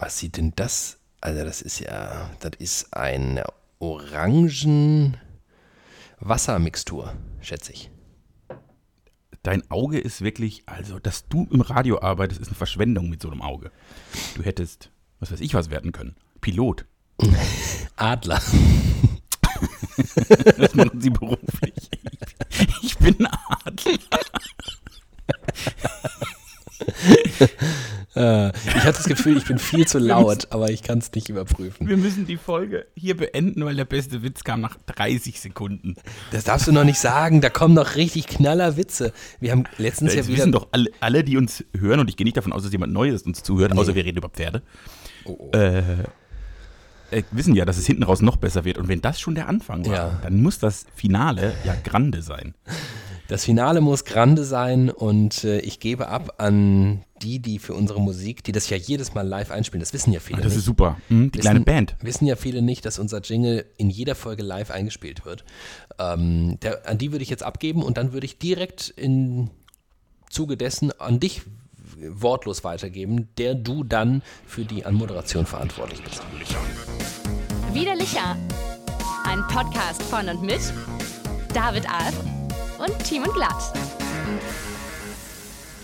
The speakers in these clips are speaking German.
Was sieht denn das? Also, das ist ja, das ist eine Orangen-Wassermixtur, schätze ich. Dein Auge ist wirklich, also, dass du im Radio arbeitest, ist eine Verschwendung mit so einem Auge. Du hättest, was weiß ich, was werden können. Pilot. Adler. Das machen sie beruflich. Ich bin Adler. Äh, ich hatte das Gefühl, ich bin viel zu laut, aber ich kann es nicht überprüfen. Wir müssen die Folge hier beenden, weil der beste Witz kam nach 30 Sekunden. Das darfst du noch nicht sagen, da kommen noch richtig knaller Witze. Wir haben letztens Das ja wieder. wissen doch alle, alle, die uns hören, und ich gehe nicht davon aus, dass jemand Neues uns zuhört, außer wir reden über Pferde, Oh, oh. äh, äh, wissen ja, dass es hinten raus noch besser wird. Und wenn das schon der Anfang war, Ja. dann muss das Finale ja grande sein. Das Finale muss grande sein und äh, ich gebe ab an die, die für unsere Musik, die das ja jedes Mal live einspielen, das wissen ja viele Ah, das nicht. ist super. Hm, die Wissen- kleine Band. Wissen ja viele nicht, dass unser Jingle in jeder Folge live eingespielt wird. Ähm, der, an die würde ich jetzt abgeben und dann würde ich direkt im Zuge dessen an dich wortlos weitergeben, der du dann für die Anmoderation verantwortlich bist. Widerlicher. Ein Podcast von und mit David Alf und Team und Glatt.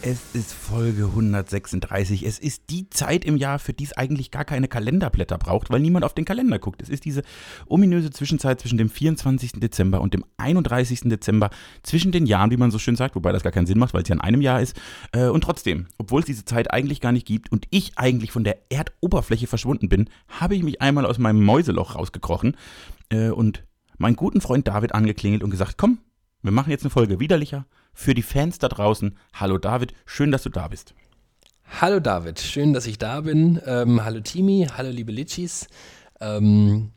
Es ist Folge 136. Es ist die Zeit im Jahr, für die es eigentlich gar keine Kalenderblätter braucht, weil niemand auf den Kalender guckt. Es ist diese ominöse Zwischenzeit zwischen dem 24. Dezember und dem 31. Dezember, zwischen den Jahren, wie man so schön sagt, wobei das gar keinen Sinn macht, weil es ja in einem Jahr ist. Äh, Und trotzdem, obwohl es diese Zeit eigentlich gar nicht gibt und ich eigentlich von der Erdoberfläche verschwunden bin, habe ich mich einmal aus meinem Mäuseloch rausgekrochen äh, und meinen guten Freund David angeklingelt und gesagt, komm, wir machen jetzt eine Folge widerlicher für die Fans da draußen. Hallo David, schön, dass du da bist. Hallo David, schön, dass ich da bin. Ähm, hallo Timi, hallo liebe Litschis. Ähm,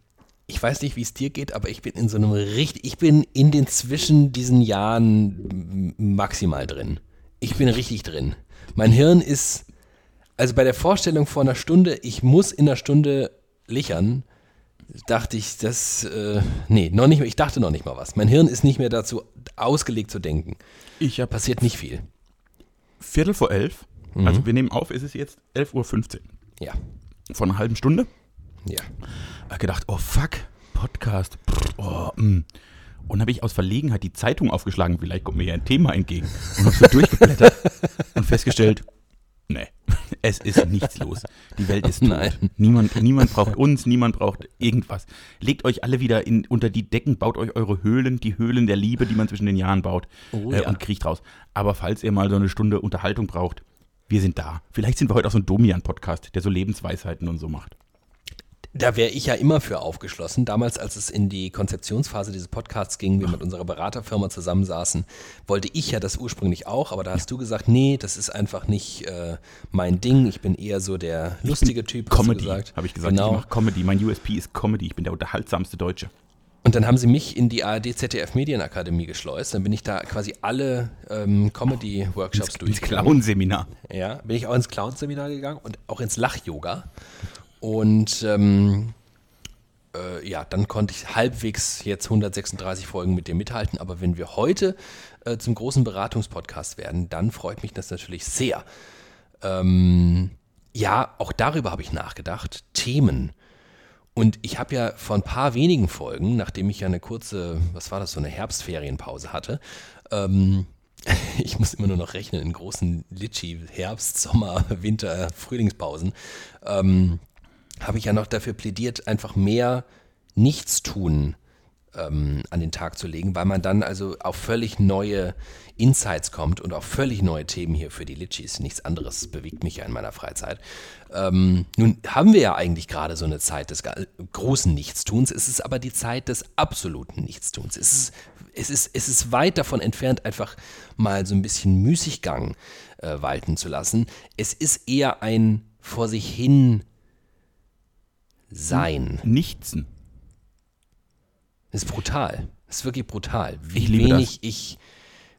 ich weiß nicht, wie es dir geht, aber ich bin in so einem richtig, ich bin in den zwischen diesen Jahren maximal drin. Ich bin richtig drin. Mein Hirn ist, also bei der Vorstellung vor einer Stunde, ich muss in einer Stunde lichern, dachte ich, das, äh, nee, noch nicht mehr, ich dachte noch nicht mal was. Mein Hirn ist nicht mehr dazu ausgelegt zu denken. Ich habe Passiert nicht viel. Viertel vor elf, also wir nehmen auf, es ist jetzt 11.15 Uhr. Ja, Vor einer halben Stunde ja. hab gedacht, oh fuck, Podcast. Brr, oh, mm. Und habe ich aus Verlegenheit die Zeitung aufgeschlagen, vielleicht kommt mir ja ein Thema entgegen. Und habe so durchgeblättert und festgestellt, nee, es ist nichts los. Die Welt ist tot. Nein. Niemand, niemand braucht uns, niemand braucht irgendwas. Legt euch alle wieder in, unter die Decken, baut euch eure Höhlen, die Höhlen der Liebe, die man zwischen den Jahren baut Oh äh, ja. und kriecht raus. Aber falls ihr mal so eine Stunde Unterhaltung braucht, wir sind da. Vielleicht sind wir heute auch so ein Domian-Podcast, der so Lebensweisheiten und so macht. Da wäre ich ja immer für aufgeschlossen. Damals, als es in die Konzeptionsphase dieses Podcasts ging, wir mit unserer Beraterfirma zusammensaßen, wollte ich ja das ursprünglich auch, aber da hast du gesagt, nee, das ist einfach nicht äh, mein Ding. Ich bin eher so der lustige Typ, Comedy, habe ich gesagt. Genau. Ich mache Comedy. Mein USP ist Comedy. Ich bin der unterhaltsamste Deutsche. Und dann haben sie mich in die ARD ZDF Medienakademie geschleust. Dann bin ich da quasi alle ähm, Comedy-Workshops Ins durchgegangen. Clown-Seminar. Ja, bin ich auch ins Clown-Seminar gegangen und auch ins Lach-Yoga. Und ähm, äh, ja, dann konnte ich halbwegs jetzt 136 Folgen mit dir mithalten. Aber wenn wir heute äh, zum großen Beratungspodcast werden, dann freut mich das natürlich sehr. Ähm, ja, auch darüber habe ich nachgedacht. Themen. Und ich habe ja vor ein paar wenigen Folgen, nachdem ich ja eine kurze, was war das, so eine Herbstferienpause hatte, ähm, ich muss immer nur noch rechnen in großen Litschi, Herbst, Sommer, Winter, Frühlingspausen, ähm, habe ich ja noch dafür plädiert, einfach mehr Nichtstun ähm, an den Tag zu legen, weil man dann also auf völlig neue Insights kommt und auf völlig neue Themen hier für die Litchis. Nichts anderes bewegt mich ja in meiner Freizeit. Ähm, nun haben wir ja eigentlich gerade so eine Zeit des großen Nichtstuns. Es ist aber die Zeit des absoluten Nichtstuns. Es ist, es ist, es ist weit davon entfernt, einfach mal so ein bisschen Müßiggang äh, walten zu lassen. Es ist eher ein vor sich hin sein. Nichtsen. Das ist brutal. Das ist wirklich brutal. Wie Ich wenig ich,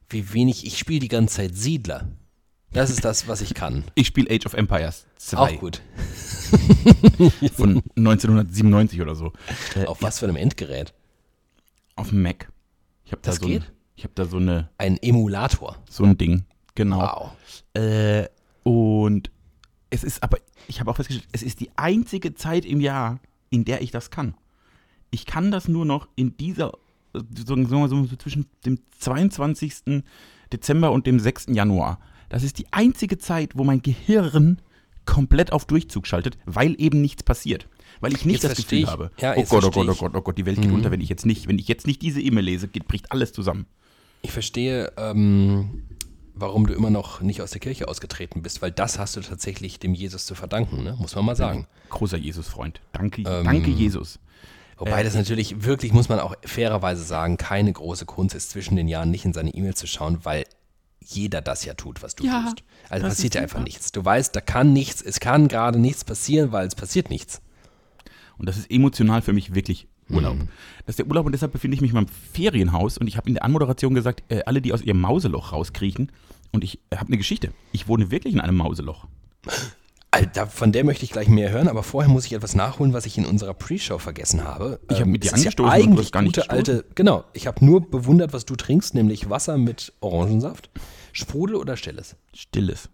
wie wenig ich spiele die ganze Zeit Siedler. Das ist das, was ich kann. Ich spiele Age of Empires 2 Auch gut. von 1997 oder so. Äh, Auf was für einem Endgerät? Auf dem Mac. Ich habe da, Das so ein, geht? ich hab da so, eine, Ein Emulator. so ein Ding. Genau. Wow. Äh, und Es ist aber, ich habe auch festgestellt, es ist die einzige Zeit im Jahr, in der ich das kann. Ich kann das nur noch in dieser, sagen wir so, so zwischen dem 22. Dezember und dem 6. Januar. Das ist die einzige Zeit, wo mein Gehirn komplett auf Durchzug schaltet, weil eben nichts passiert. Weil ich nicht Jetzt das Gefühl ich. habe, Ja, oh Gott, oh Gott, oh. Gott, oh Gott, die Welt geht Mhm. unter, wenn ich jetzt nicht, wenn ich jetzt nicht diese E-Mail lese, geht, bricht alles zusammen. Ich verstehe, ähm, warum du immer noch nicht aus der Kirche ausgetreten bist, weil das hast du tatsächlich dem Jesus zu verdanken, ne? muss man mal sagen. Großer Jesus-Freund. Danke, Ähm, danke Jesus. Wobei das natürlich wirklich, muss man auch fairerweise sagen, keine große Kunst ist, zwischen den Jahren nicht in seine E-Mail zu schauen, weil jeder das ja tut, was du Ja, tust. Also passiert ja einfach nichts. Du weißt, da kann nichts, es kann gerade nichts passieren, weil es passiert nichts. Und das ist emotional für mich wirklich Urlaub. Mhm. Das ist der Urlaub und deshalb befinde ich mich in meinem Ferienhaus und ich habe in der Anmoderation gesagt, äh, alle, die aus ihrem Mauseloch rauskriechen. Und ich äh, habe eine Geschichte. Ich wohne wirklich in einem Mauseloch. Alter, von der möchte ich gleich mehr hören, aber vorher muss ich etwas nachholen, was ich in unserer Pre-Show vergessen habe. Ich hab mit dir das ist angestoßen ja eigentlich gar nicht gute gestoßen. alte, genau. Ich habe nur bewundert, was du trinkst, nämlich Wasser mit Orangensaft. Sprudel oder Stilles? Stilles.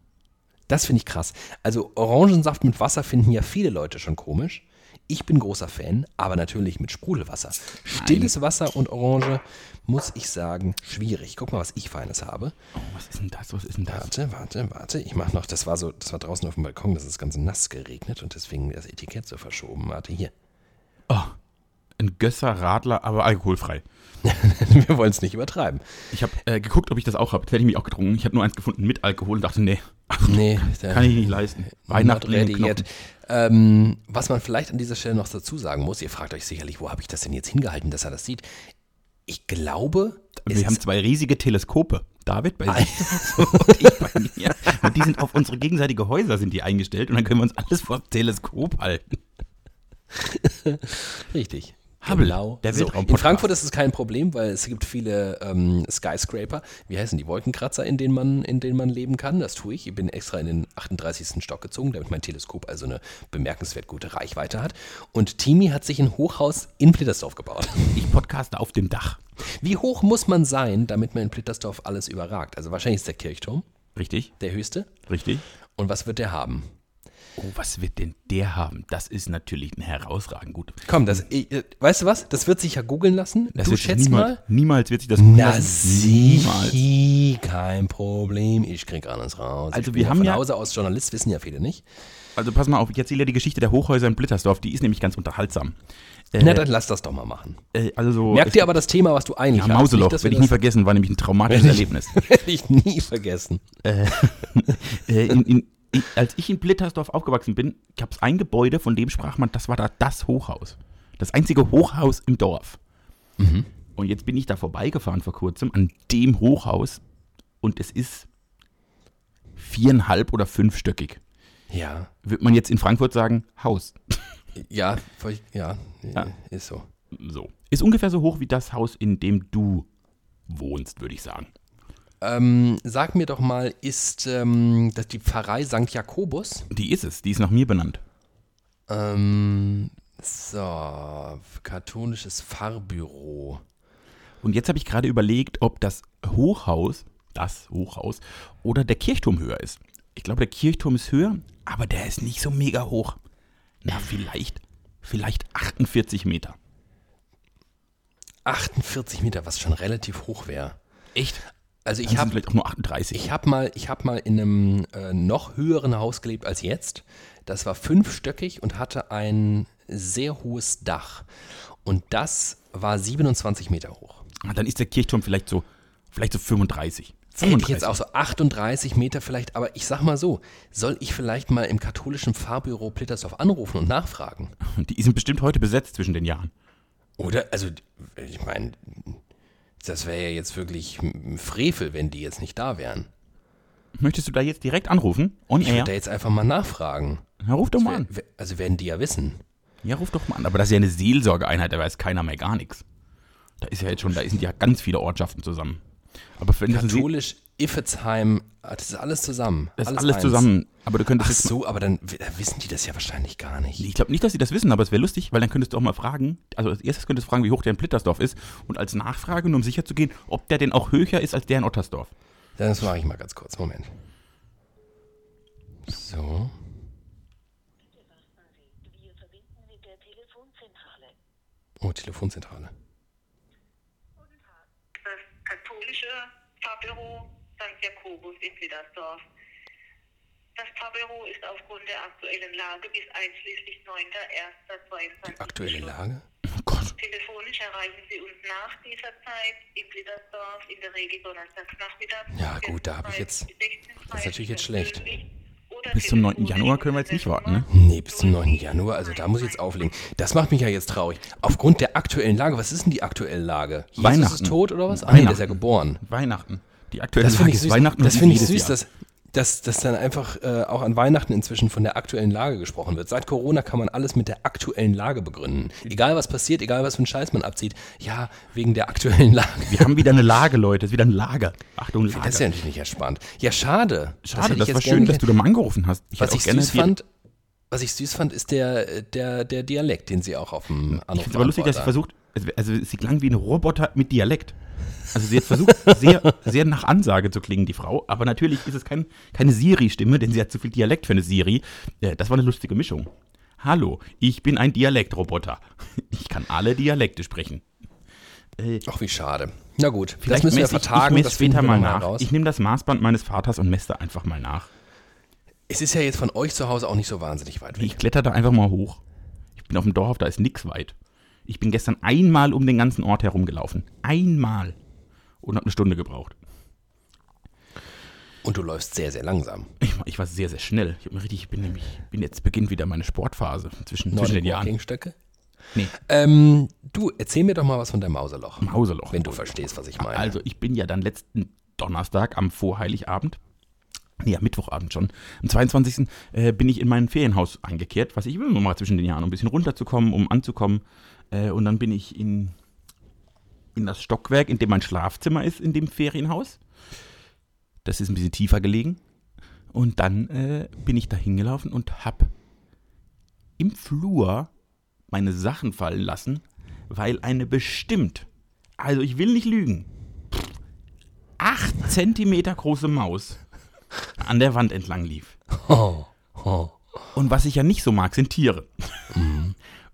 Das finde ich krass. Also Orangensaft mit Wasser finden ja viele Leute schon komisch. Ich bin großer Fan, aber natürlich mit Sprudelwasser. Stilles Wasser und Orange, muss ich sagen, schwierig. Guck mal, was ich Feines habe. Oh, was ist denn das? Was ist denn das? Warte, warte, warte. Ich mache noch, das war so, das war draußen auf dem Balkon, das ist ganz nass geregnet und deswegen das Etikett so verschoben. Warte, hier. Oh, ein Gösser Radler, aber alkoholfrei. Wir wollen es nicht übertreiben. Ich habe äh, geguckt, ob ich das auch habe. Das hätte ich mich auch getrunken. Ich habe nur eins gefunden mit Alkohol und dachte, nee, Nee, kann ich nicht leisten. Weihnachten Ähm, was man vielleicht an dieser Stelle noch dazu sagen muss, ihr fragt euch sicherlich, wo habe ich das denn jetzt hingehalten, dass er das sieht? Ich glaube, Wir haben zwei riesige Teleskope. David bei sich und ich bei mir. Und die sind auf unsere gegenseitige Häuser sind die eingestellt und dann können wir uns alles vor dem Teleskop halten. Richtig. Hubble, genau. der so, in Frankfurt ist es kein Problem, weil es gibt viele ähm, Skyscraper. Wie heißen die Wolkenkratzer, in denen man, in denen man leben kann? Das tue ich. Ich bin extra in den 38. Stock gezogen, damit mein Teleskop also eine bemerkenswert gute Reichweite hat. Und Timi hat sich ein Hochhaus in Blittersdorf gebaut. Ich podcaste auf dem Dach. Wie hoch muss man sein, damit man in Blittersdorf alles überragt? Also wahrscheinlich ist der Kirchturm Richtig? der höchste. Richtig? Und was wird der haben? Oh, was wird denn der haben? Das ist natürlich ein herausragend gut. Komm, das, äh, weißt du was? Das wird sich ja googeln lassen. Das du schätzt niemals, mal. Niemals wird sich das googeln Na lassen. Niemals. kein Problem. Ich krieg alles raus. Also wir haben von ja- Hause aus Journalist, wissen ja viele nicht. Also pass mal auf, ich erzähle dir die Geschichte der Hochhäuser in Blittersdorf. Die ist nämlich ganz unterhaltsam. Äh, Na, dann lass das doch mal machen. äh, also, Merk dir aber das Thema, was du eigentlich ja, hast. Mauseloch, werde ich nie vergessen, war nämlich ein traumatisches Erlebnis. Werde ich nie vergessen. äh, in, in, in, als ich in Blittersdorf aufgewachsen bin, gab es ein Gebäude, von dem sprach man, das war da das Hochhaus. Das einzige Hochhaus im Dorf. Mhm. Und jetzt bin ich da vorbeigefahren vor kurzem an dem Hochhaus und es ist viereinhalb oder fünfstöckig. Ja, Würde man jetzt in Frankfurt sagen, Haus. ja, ja, Ja. ist so. So. Ist ungefähr so hoch wie das Haus, in dem du wohnst, würde ich sagen. Ähm, sag mir doch mal, ist ähm, das die Pfarrei St. Jakobus? Die ist es, die ist nach mir benannt. Ähm, so, katholisches Pfarrbüro. Und jetzt habe ich gerade überlegt, ob das Hochhaus, das Hochhaus, oder der Kirchturm höher ist. Ich glaube, der Kirchturm ist höher, aber der ist nicht so mega hoch. Na, vielleicht, vielleicht 48 Meter. 48 Meter, was schon relativ hoch wäre. Echt? Also ich habe vielleicht auch nur 38. ich hab mal, ich hab mal in einem äh, noch höheren Haus gelebt als jetzt. Das war fünfstöckig und hatte ein sehr hohes Dach. Und das war 27 Meter hoch. Ah, Dann ist der Kirchturm vielleicht so, vielleicht so 35. Hätte ich jetzt auch so 38 Meter vielleicht, aber ich sag mal so, soll ich vielleicht mal im katholischen Pfarrbüro Plittersdorf anrufen und nachfragen? Die sind bestimmt heute besetzt zwischen den Jahren. Oder, also, ich meine, das wäre ja jetzt wirklich ein Frevel, wenn die jetzt nicht da wären. Möchtest du da jetzt direkt anrufen? On Ich würde da jetzt einfach mal nachfragen. Ja, ruf doch mal an. Also werden die ja wissen. Ja, ruf doch mal an. Aber das ist ja eine Seelsorgeeinheit, da weiß keiner mehr gar nichts. Da ist ja jetzt schon, da sind ja ganz viele Ortschaften zusammen. Aber Katholisch, Iffezheim, das ist alles zusammen. Das alles ist alles eins. zusammen. Aber du könntest Ach so, aber dann wissen die das ja wahrscheinlich gar nicht. Ich glaube nicht, dass sie das wissen, aber es wäre lustig, weil dann könntest du auch mal fragen, also als erstes könntest du fragen, wie hoch der in Plittersdorf ist und als Nachfrage, nur um sicher zu gehen, ob der denn auch höher ist als der in Ottersdorf. Das mache ich mal ganz kurz, Moment. So. Oh, Telefonzentrale. Pfarrbüro St. Jakobus in Widdersdorf. Das Pfarrbüro ist aufgrund der aktuellen Lage bis einschließlich 9.1.22 Die aktuelle Lage? Oh Gott. Telefonisch erreichen Sie uns nach dieser Zeit in Blittersdorf in der Regel donnerstags nachmittags. Ja, gut, da hab ich jetzt- das ist natürlich jetzt schlecht. Bis zum 9. Januar können wir jetzt nicht warten, ne? Nee, bis zum 9. Januar, also da muss ich jetzt auflegen. Das macht mich ja jetzt traurig. Aufgrund der aktuellen Lage, was ist denn die aktuelle Lage? Jesus Weihnachten. ist tot oder was? Ah, nee, der ist ja Weihnachten. geboren. Weihnachten. Die aktuelle Das finde Lage ich süß, Weihnachten das finde ich süß Jahr. dass, dass, dass dann einfach äh, auch an Weihnachten inzwischen von der aktuellen Lage gesprochen wird. Seit Corona kann man alles mit der aktuellen Lage begründen. Egal was passiert, egal was für einen Scheiß man abzieht. Ja, wegen der aktuellen Lage. Wir haben wieder eine Lage, Leute. Es ist wieder ein Lager. Achtung, Lager. Das ist ja natürlich nicht entspannt. Ja, schade. Schade, das, ich war schön, dass du da mal angerufen hast. Ich Was ich gerne süß fand, was ich süß fand, ist der, der, der Dialekt, den sie auch auf dem Ich Anruf finde es aber lustig, dass sie versucht, also sie klang wie ein Roboter mit Dialekt. Also sie hat versucht, sehr, sehr nach Ansage zu klingen, die Frau. Aber natürlich ist es kein, keine Siri-Stimme, denn sie hat zu viel Dialekt für eine Siri. Äh, Das war eine lustige Mischung. Hallo, ich bin ein Dialektroboter. Ich kann alle Dialekte sprechen. Ach, wie schade. Na gut, Vielleicht das müssen wir messe ich, vertagen. ich das später wir mal noch nach. raus. Ich nehme das Maßband meines Vaters und messe einfach mal nach. Es ist ja jetzt von euch zu Hause auch nicht so wahnsinnig weit weg. Ich kletter da einfach mal hoch. Ich bin auf dem Dorf, da ist nix weit. Ich bin gestern einmal um den ganzen Ort herumgelaufen. Einmal. Und habe eine Stunde gebraucht. Und du läufst sehr, sehr langsam. Ich, war- ich war sehr, sehr schnell. Ich, richtig, ich bin nämlich, bin jetzt beginnt wieder meine Sportphase zwischen, zwischen den Jahren. Walking-Stöcke? Nee, Ähm, du, erzähl mir doch mal was von deinem Mauserloch. Mauserloch. Wenn du verstehst, was ich meine. Also, ich bin ja dann letzten Donnerstag am Vorheiligabend, am Mittwochabend schon, am 22. Äh, bin ich in mein Ferienhaus eingekehrt, was ich immer mal zwischen den Jahren, um ein bisschen runterzukommen, um anzukommen. Äh, und dann bin ich in, in das Stockwerk, in dem mein Schlafzimmer ist, in dem Ferienhaus. Das ist ein bisschen tiefer gelegen. Und dann äh, bin ich da hingelaufen und hab im Flur meine Sachen fallen lassen, weil eine bestimmt, also ich will nicht lügen, acht Zentimeter große Maus an der Wand entlang lief. Oh, oh. Und was ich ja nicht so mag, sind Tiere.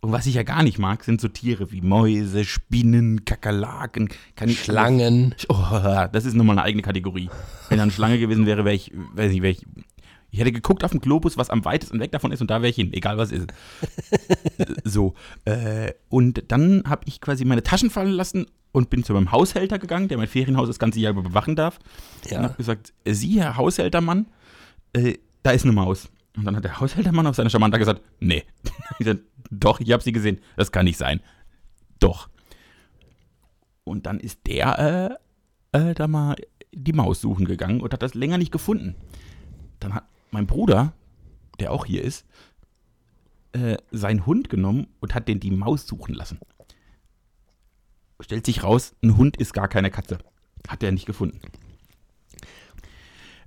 Und was ich ja gar nicht mag, sind so Tiere wie Mäuse, Spinnen, Kakerlaken, kann ich Schlangen. Oh, das ist nochmal eine eigene Kategorie. Wenn da eine Schlange gewesen wäre, wäre ich, weiß nicht, wäre ich. Ich hätte geguckt auf dem Globus, was am weitesten weg davon ist, und da wäre ich hin, egal was ist. so. Äh, und dann habe ich quasi meine Taschen fallen lassen und bin zu meinem Haushälter gegangen, der mein Ferienhaus das ganze Jahr über bewachen darf. Ja. Und habe gesagt: Sie, Herr Haushältermann, äh, da ist eine Maus. Und dann hat der Haushältermann auf seine Charmanta gesagt: Nee. Ich sag, Doch, ich habe sie gesehen. Das kann nicht sein. Doch. Und dann ist der äh, äh, da mal die Maus suchen gegangen und hat das länger nicht gefunden. Dann hat mein Bruder, der auch hier ist, äh, seinen Hund genommen und hat den die Maus suchen lassen. Stellt sich raus, ein Hund ist gar keine Katze. Hat er nicht gefunden.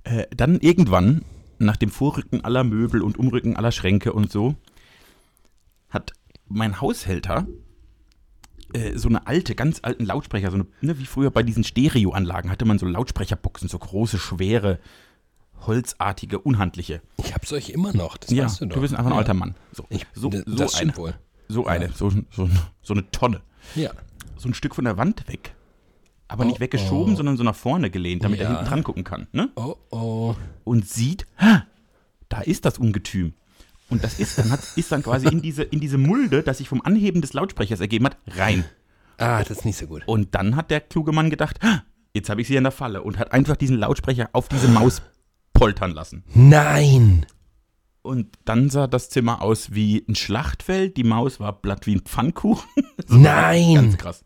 Äh, dann irgendwann, nach dem Vorrücken aller Möbel und Umrücken aller Schränke und so, hat mein Haushälter äh, so eine alte, ganz alten Lautsprecher, so eine, ne, wie früher bei diesen Stereoanlagen hatte man so Lautsprecherboxen, so große, schwere, holzartige, unhandliche. Ich hab solche immer noch, das Ja, weißt du du, doch. bist einfach ein ja. alter Mann. So, Ich, so, das so stimmt eine, wohl. so eine, so, so, so eine Tonne. Ja. So ein Stück von der Wand weg. Aber Oh, nicht weggeschoben, oh. sondern so nach vorne gelehnt, damit er Ja. hinten dran gucken kann. Ne? Oh, oh. und sieht, "Ha, da ist das Ungetüm. Und das ist dann, hat, ist dann quasi in diese, in diese Mulde, das sich vom Anheben des Lautsprechers ergeben hat, rein. Ah, das ist nicht so gut. Und dann hat der kluge Mann gedacht, "Ha, jetzt habe ich sie in der Falle und hat einfach diesen Lautsprecher auf diese Maus poltern lassen. Nein! Und dann sah das Zimmer aus wie ein Schlachtfeld, die Maus war blatt wie ein Pfannkuchen. Nein! Ganz krass.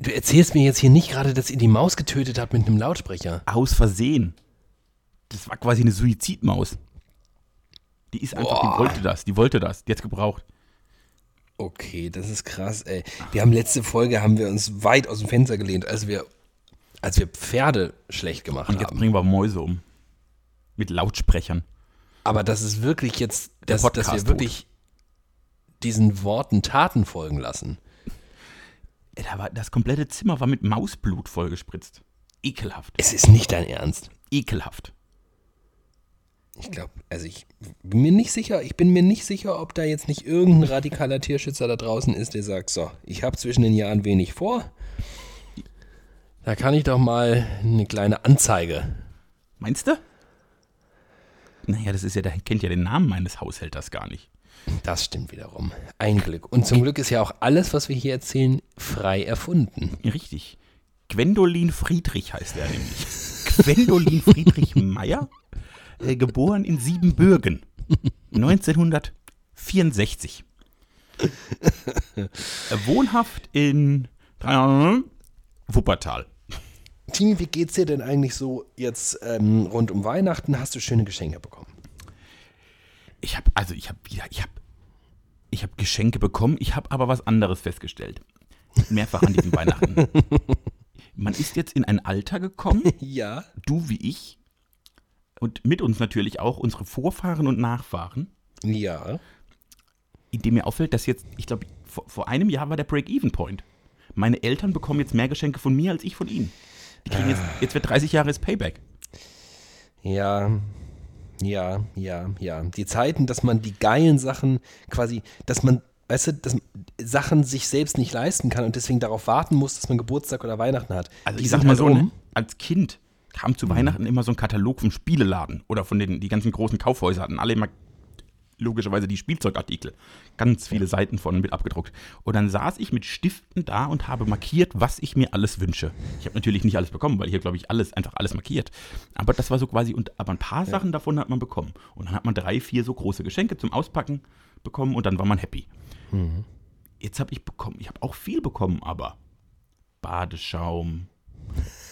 Du erzählst mir jetzt hier nicht gerade, dass ihr die Maus getötet habt mit einem Lautsprecher. Aus Versehen. Das war quasi eine Suizidmaus. Die ist einfach, Boah. die wollte das, die wollte das, die hat's gebraucht. Okay, das ist krass, ey. Wir haben letzte Folge, haben wir uns weit aus dem Fenster gelehnt, als wir, als wir Pferde schlecht gemacht Und jetzt haben. bringen wir Mäuse um. Mit Lautsprechern. Aber das ist wirklich jetzt, dass, dass wir wirklich diesen Worten Taten folgen lassen. Da war, das komplette Zimmer war mit Mausblut vollgespritzt. Ekelhaft. Es ist nicht dein Ernst. Ekelhaft. Ich glaube, also ich bin mir nicht sicher, ich bin mir nicht sicher, ob da jetzt nicht irgendein radikaler Tierschützer da draußen ist, der sagt, so, ich habe zwischen den Jahren wenig vor. Da kann ich doch mal eine kleine Anzeige. Meinst du? Naja, das ist ja, der kennt ja den Namen meines Haushälters gar nicht. Das stimmt wiederum. Ein Glück. Und zum Glück ist ja auch alles, was wir hier erzählen, frei erfunden. Richtig. Gwendolin Friedrich heißt er nämlich. Gwendolin Friedrich Meyer, äh, geboren in Siebenbürgen, 1964. Äh, wohnhaft in Wuppertal. Timi, wie geht's dir denn eigentlich so jetzt ähm, rund um Weihnachten? Hast du schöne Geschenke bekommen? Ich habe also ich habe wieder ich habe ich habe Geschenke bekommen, ich habe aber was anderes festgestellt. Mehrfach an diesem Weihnachten. Man ist jetzt in ein Alter gekommen, Ja. du wie ich und mit uns natürlich auch unsere Vorfahren und Nachfahren, Ja. in dem mir auffällt, dass jetzt, ich glaube, vor, vor einem Jahr war der Break-Even-Point. Meine Eltern bekommen jetzt mehr Geschenke von mir als ich von ihnen. Die kriegen jetzt, jetzt wird 30 Jahre ist Payback. Ja. Ja, ja, ja. Die Zeiten, dass man die geilen Sachen quasi, dass man, weißt du, dass Sachen sich selbst nicht leisten kann und deswegen darauf warten muss, dass man Geburtstag oder Weihnachten hat. Also die ich sag mal halt so, um. ne, als Kind kam zu Weihnachten immer so ein Katalog vom Spieleladen oder von den die ganzen großen Kaufhäuser hatten alle immer logischerweise die Spielzeugartikel. Ganz viele Seiten von mit abgedruckt. Und dann saß ich mit Stiften da und habe markiert, was ich mir alles wünsche. Ich habe natürlich nicht alles bekommen, weil ich habe, glaube ich, alles, einfach alles markiert. Aber das war so quasi, und aber ein paar Sachen davon hat man bekommen. Und dann hat man drei, vier so große Geschenke zum Auspacken bekommen und dann war man happy. Jetzt habe ich bekommen, ich habe auch viel bekommen, aber Badeschaum,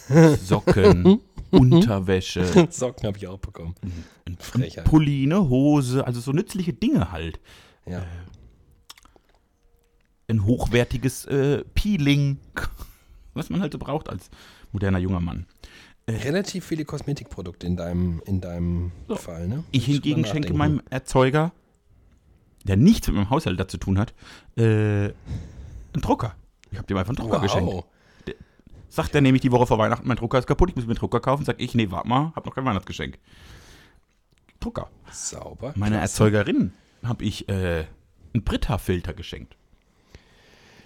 Socken, Unterwäsche, Socken habe ich auch bekommen. ein Frechheit. Pulli, eine Hose, also so nützliche Dinge halt. Ja. Ein hochwertiges äh, Peeling, was man halt so braucht als moderner junger Mann. Relativ viele Kosmetikprodukte in deinem, in deinem Fall, ne? Ich hingegen mal schenke meinem Erzeuger, der nichts mit meinem Haushalt zu tun hat, äh, einen Drucker. Ich habe dem einfach einen Drucker geschenkt. Sagt er nämlich die Woche vor Weihnachten, mein Drucker ist kaputt, ich muss mir einen Drucker kaufen. Sag ich, nee, warte mal, hab noch kein Weihnachtsgeschenk. Drucker. Sauber. Meiner. Erzeugerin habe ich äh, einen Brita-Filter geschenkt.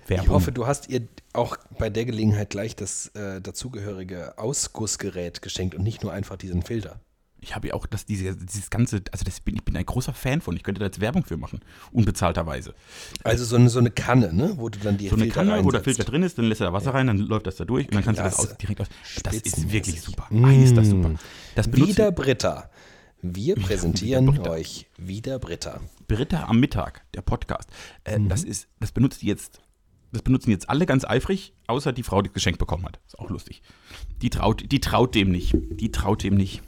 Ich hoffe, du hast ihr auch bei der Gelegenheit gleich das äh, dazugehörige Ausgussgerät geschenkt und nicht nur einfach diesen Filter. Ich habe ja auch das, diese, dieses ganze, also das bin, ich bin ein großer Fan von. Ich könnte da jetzt Werbung für machen, unbezahlterweise. Also so eine, so eine Kanne, ne? wo du dann die So eine Filter Kanne, wo der reinsetzt. Filter drin ist, dann lässt er da Wasser rein, dann läuft das da durch und dann kannst du das Klasse. aus, direkt aus. Das ist wirklich super. Ah, ist das super. Das Wieder Britta. Wir präsentieren wieder Britta. euch wieder Britta. Britta am Mittag, der Podcast. Äh, Das ist, das benutzt jetzt, das benutzen jetzt alle ganz eifrig, außer die Frau, die das Geschenk bekommen hat. Ist auch lustig. Die traut, die traut dem nicht. Die traut dem nicht.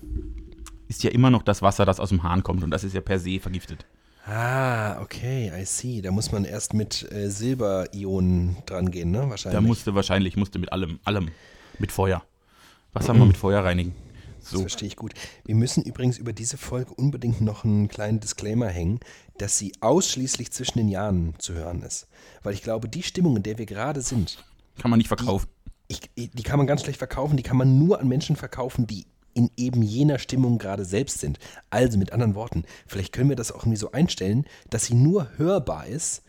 Ist ja immer noch das Wasser, das aus dem Hahn kommt und das ist ja per se vergiftet. Ah, okay, I see. Da muss man erst mit äh, Silberionen dran gehen, ne? Wahrscheinlich. Da musste wahrscheinlich, musste mit allem, allem, mit Feuer. Wasser mal mit Feuer reinigen. Das So. verstehe ich gut. Wir müssen übrigens über diese Folge unbedingt noch einen kleinen Disclaimer hängen, dass sie ausschließlich zwischen den Jahren zu hören ist. Weil ich glaube, die Stimmung, in der wir gerade sind, Kann man nicht verkaufen. ich, die kann man ganz schlecht verkaufen, die kann man nur an Menschen verkaufen, die in eben jener Stimmung gerade selbst sind. Also mit anderen Worten, vielleicht können wir das auch irgendwie so einstellen, dass sie nur hörbar ist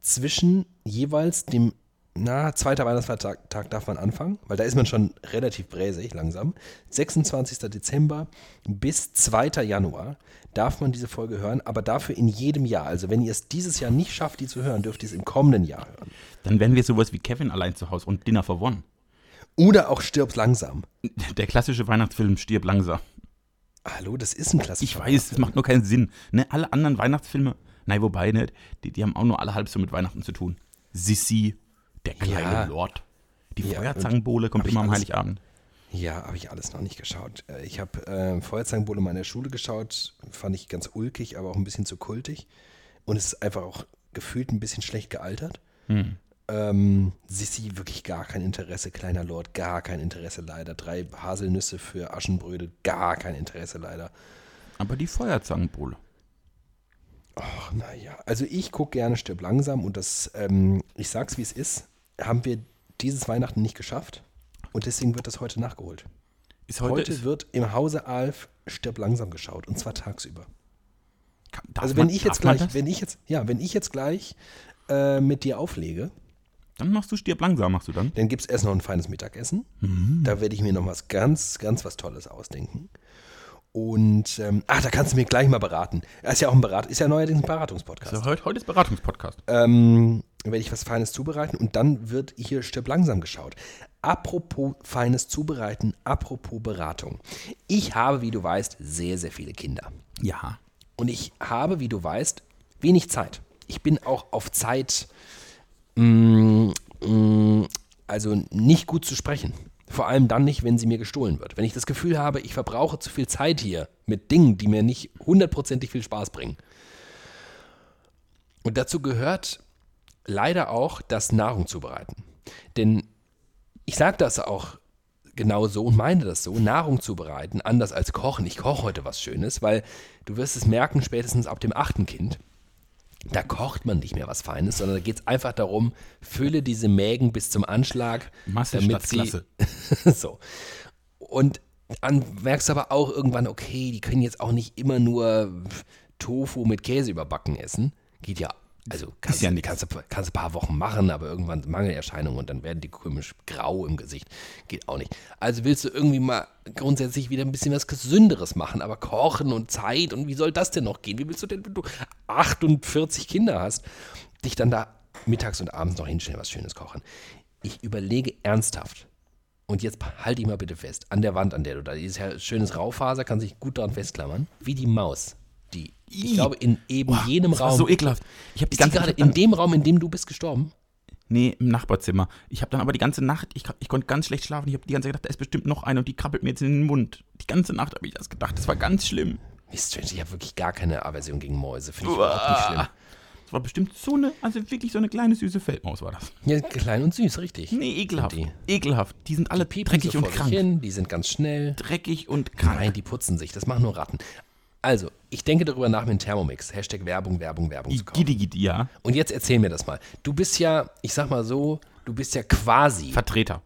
zwischen jeweils dem, na, zweiter Weihnachtsfeiertag Tag darf man anfangen, weil da ist man schon relativ bräsig langsam. 26. Dezember bis 2. Januar darf man diese Folge hören, aber dafür in jedem Jahr. Also wenn ihr es dieses Jahr nicht schafft, die zu hören, dürft ihr es im kommenden Jahr hören. Dann werden wir sowas wie Kevin allein zu Hause und Dinner for One. Oder auch stirbt langsam. Der klassische Weihnachtsfilm stirbt langsam. Hallo, das ist ein klassischer Ich weiß, es macht nur keinen Sinn. Ne, alle anderen Weihnachtsfilme, nein, wobei, ne, die, die haben auch nur alle halb so mit Weihnachten zu tun. Sissi, der kleine Ja. Lord. Die Ja, Feuerzangenbowle kommt immer am Heiligabend. Ja, habe ich alles noch nicht geschaut. Äh, Ich habe äh, Feuerzangenbowle in meiner Schule geschaut, fand ich ganz ulkig, aber auch ein bisschen zu kultig. Und es ist einfach auch gefühlt ein bisschen schlecht gealtert. Hm. Ähm, Sissi wirklich gar kein Interesse, kleiner Lord, gar kein Interesse leider. Drei Haselnüsse für Aschenbrödel, gar kein Interesse leider. Aber die Feuerzangenbowle. Ach, naja, also ich gucke gerne Stirb langsam und das, ähm, ich sag's wie es ist, haben wir dieses Weihnachten nicht geschafft und deswegen wird das heute nachgeholt. Ist heute, Heute ist, wird im Hause Alf stirb langsam geschaut und zwar tagsüber. kann- Also wenn man- ich jetzt gleich, wenn ich jetzt, ja, wenn ich jetzt gleich äh, mit dir auflege, Dann machst du stirb langsam, machst du dann. dann gibt es erst noch ein feines Mittagessen. Mhm. Da werde ich mir noch was ganz, ganz was Tolles ausdenken. Und ähm, ach, da kannst du mir gleich mal beraten. Er ist ja auch ein Berat, ist ja neuerdings ein Beratungspodcast. Also heute, heute ist Beratungspodcast. ähm, werde ich was Feines zubereiten und dann wird hier stirb langsam geschaut. Apropos feines Zubereiten, apropos Beratung. Ich habe, wie du weißt, sehr, sehr viele Kinder. Ja. Und ich habe, wie du weißt, wenig Zeit. Ich bin auch auf Zeit, mm, mm, also nicht gut zu sprechen. Vor allem dann nicht, wenn sie mir gestohlen wird. Wenn ich das Gefühl habe, ich verbrauche zu viel Zeit hier mit Dingen, die mir nicht hundertprozentig viel Spaß bringen. Und dazu gehört leider auch das Nahrung zubereiten. Denn ich sage das auch genau so und meine das so, Nahrung zubereiten, anders als kochen. Ich koche heute was Schönes, weil du wirst es merken, spätestens ab dem achten Kind, da kocht man nicht mehr was Feines, sondern da geht es einfach darum, fülle diese Mägen bis zum Anschlag, Masse damit statt sie, Klasse. so. Und dann merkst du aber auch irgendwann, okay, die können jetzt auch nicht immer nur Tofu mit Käse überbacken essen. Geht ja, also kannst, ja kannst, kannst ein paar Wochen machen, aber irgendwann Mangelerscheinungen und dann werden die komisch grau im Gesicht. Geht auch nicht. Also willst du irgendwie mal grundsätzlich wieder ein bisschen was Gesünderes machen, aber kochen und Zeit und wie soll das denn noch gehen? Wie willst du denn, wenn du 48 Kinder hast, dich dann da mittags und abends noch hinstellen, was Schönes kochen? Ich überlege ernsthaft, und jetzt halte ich mal bitte fest, an der Wand, an der du da, dieses schönes Raufaser, kann sich gut daran festklammern, wie die Maus, ich glaube, in eben Boah, jenem Raum. so ekelhaft. Ich habe die Ist die ganze gerade in dem Raum, in dem du bist, gestorben? Nee, im Nachbarzimmer. Ich habe dann aber die ganze Nacht, ich, ich konnte ganz schlecht schlafen. Ich habe die ganze Zeit gedacht, da ist bestimmt noch eine und die krabbelt mir jetzt in den Mund. Die ganze Nacht habe ich das gedacht. Das war ganz schlimm. Wie strange, ich habe wirklich gar keine Aversion gegen Mäuse, finde ich überhaupt nicht schlimm. Das war bestimmt so eine, also wirklich so eine kleine süße Feldmaus war das. Ja, klein und süß, richtig. Nee, ekelhaft. Sind Ekelhaft. Die sind alle Piepen dreckig so und krank. Hin, die sind ganz schnell. Dreckig und krank. Nein, die putzen sich, das machen nur Ratten. Also, ich denke darüber nach mit dem Thermomix. Hashtag Werbung, Werbung, Werbung zu kaufen. Gidi, gidi, ja. Und jetzt erzähl mir das mal. Du bist ja, ich sag mal so, du bist ja quasi, Vertreter.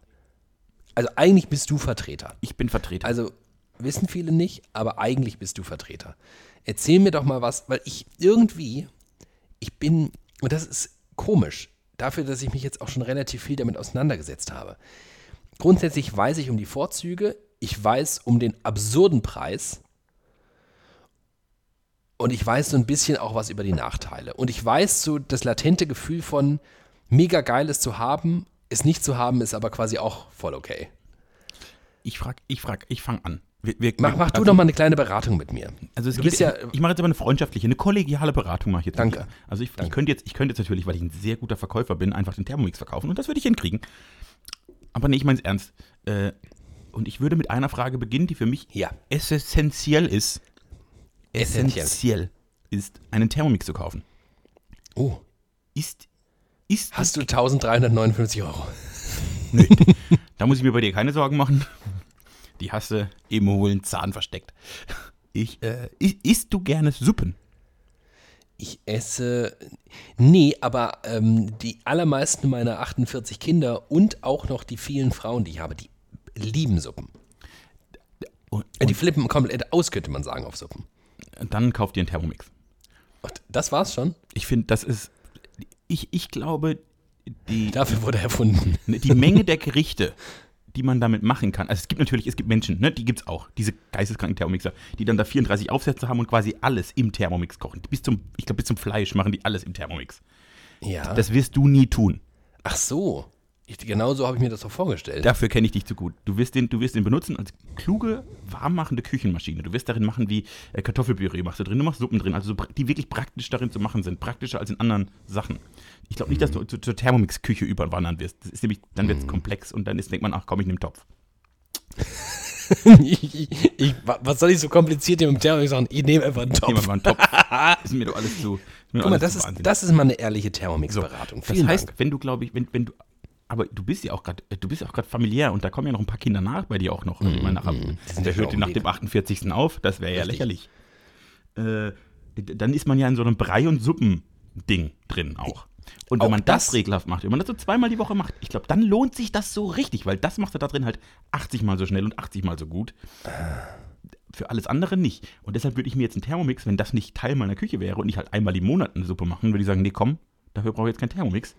also eigentlich bist du Vertreter. Ich bin Vertreter. Also wissen viele nicht, aber eigentlich bist du Vertreter. Erzähl mir doch mal was, weil ich irgendwie, ich bin, und das ist komisch, dafür, dass ich mich jetzt auch schon relativ viel damit auseinandergesetzt habe. Grundsätzlich weiß ich um die Vorzüge, ich weiß um den absurden Preis und ich weiß so ein bisschen auch was über die Nachteile. Und ich weiß so das latente Gefühl von mega geiles zu haben, es nicht zu haben, ist aber quasi auch voll okay. ich frag, ich frag, ich fang an. Wir, wir, Mach, mach du also, doch mal eine kleine Beratung mit mir. Also es du bist ja, ich mache jetzt aber eine freundschaftliche, eine kollegiale Beratung mache ich jetzt. Danke. dir. Also ich, ich, könnte jetzt, ich könnte jetzt natürlich, weil ich ein sehr guter Verkäufer bin, einfach den Thermomix verkaufen und das würde ich hinkriegen. Aber nee, ich meine es ernst. Äh, und ich würde mit einer Frage beginnen, die für mich Ja. essentiell ist. Essentiell. Essentiell ist, einen Thermomix zu kaufen. oh, Ist, ist hast du 1359 Euro? Nö, da muss ich mir bei dir keine Sorgen machen. Die hast du im hohlen Zahn versteckt. Ich, äh, is- isst du gerne Suppen? Ich esse, nee, aber ähm, die allermeisten meiner 48 Kinder und auch noch die vielen Frauen, die ich habe, die lieben Suppen. Und, Äh, Die flippen komplett aus, könnte man sagen, auf Suppen. Dann kauf dir einen Thermomix. Das war's schon. Ich finde, das ist. Ich, ich glaube, die, Dafür wurde er erfunden. die Menge der Gerichte, die man damit machen kann. Also es gibt natürlich, es gibt Menschen, ne, die gibt es auch, diese geisteskranken Thermomixer, die dann da 34 Aufsätze haben und quasi alles im Thermomix kochen. Bis zum, ich glaube, bis zum Fleisch machen die alles im Thermomix. Ja. Das wirst du nie tun. Ach so. Ich, genau so habe ich mir das doch vorgestellt. Dafür kenne ich dich zu gut. Du wirst, den, du wirst den benutzen als kluge, warmmachende Küchenmaschine. Du wirst darin machen, wie äh, Kartoffelpüree machst du drin, du machst Suppen drin, also so, die wirklich praktisch darin zu machen sind. Praktischer als in anderen Sachen. Ich glaube nicht, dass du zu, zur Thermomix-Küche überwandern wirst. Das ist nämlich, dann wird es komplex und dann ist, denkt man, ach komm, ich nehme Topf. ich, ich, ich, wa- was soll ich so kompliziert hier mit dem Thermomix sagen? Ich nehme einfach einen Nehmen wir Topf. mal einen Topf. ist mir doch alles zu. Guck mal, das ist, das ist mal eine ehrliche Thermomix-Beratung. Das Vielen heißt, Dank. wenn du, glaube ich, wenn, wenn du, aber du bist ja auch gerade, du bist ja auch gerade familiär und da kommen ja noch ein paar Kinder nach bei dir auch noch. Also ich meine, nach, sind der hört nach dem 48. auf, das wäre ja lächerlich. Äh, dann ist man ja in so einem Brei- und Suppen-Ding drin auch. Und wenn Auch man das, das- regelhaft macht, wenn man das so zweimal die Woche macht, ich glaube, dann lohnt sich das so richtig, weil das macht er da drin halt 80 Mal so schnell und 80 Mal so gut. Für alles andere nicht. Und deshalb würde ich mir jetzt einen Thermomix, wenn das nicht Teil meiner Küche wäre und ich halt einmal im Monat eine Suppe machen, würde ich sagen, nee, komm, dafür brauche ich jetzt keinen Thermomix.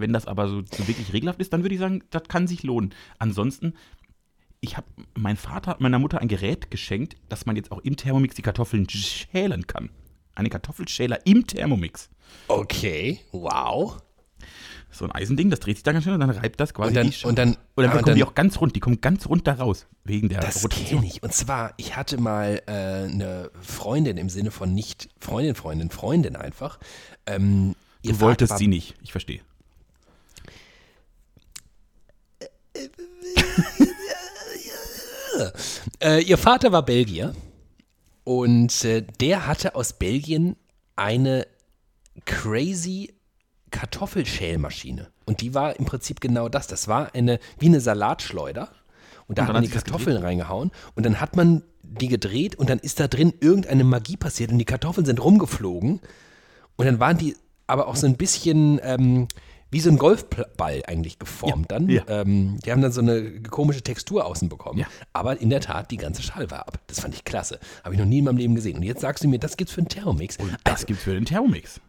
Wenn das aber so, so wirklich regelhaft ist, dann würde ich sagen, das kann sich lohnen. Ansonsten, ich habe, mein Vater hat meiner Mutter ein Gerät geschenkt, dass man jetzt auch im Thermomix die Kartoffeln schälen kann. Eine Kartoffelschäler im Thermomix. Okay, wow. So ein Eisending, das dreht sich da ganz schnell und dann reibt das quasi Und dann- die und dann- und dann ah, kommen die dann- auch ganz rund, die kommen ganz rund da raus. Wegen der Das Rotation. kenne ich. Und zwar, ich hatte mal äh, eine Freundin im Sinne von nicht Freundin, Freundin, Freundin einfach. Ähm, ihr Du wolltest war- sie nicht, ich verstehe. Äh, ihr Vater war Belgier und äh, der hatte aus Belgien eine crazy Kartoffelschälmaschine. Und die war im Prinzip genau das. Das war eine, wie eine Salatschleuder. Und da Und hat man die Kartoffeln reingehauen und dann hat man die gedreht und dann ist da drin irgendeine Magie passiert und die Kartoffeln sind rumgeflogen. Und dann waren die aber auch so ein bisschen ähm, wie so ein Golfball eigentlich geformt Ja, dann. ja. Ähm, die haben dann so eine komische Textur außen bekommen. Ja. Aber in der Tat, die ganze Schale war ab. Das fand ich klasse. Habe ich noch nie in meinem Leben gesehen. Und jetzt sagst du mir, das gibt's für einen Thermomix. Das Also, gibt's für den Thermomix.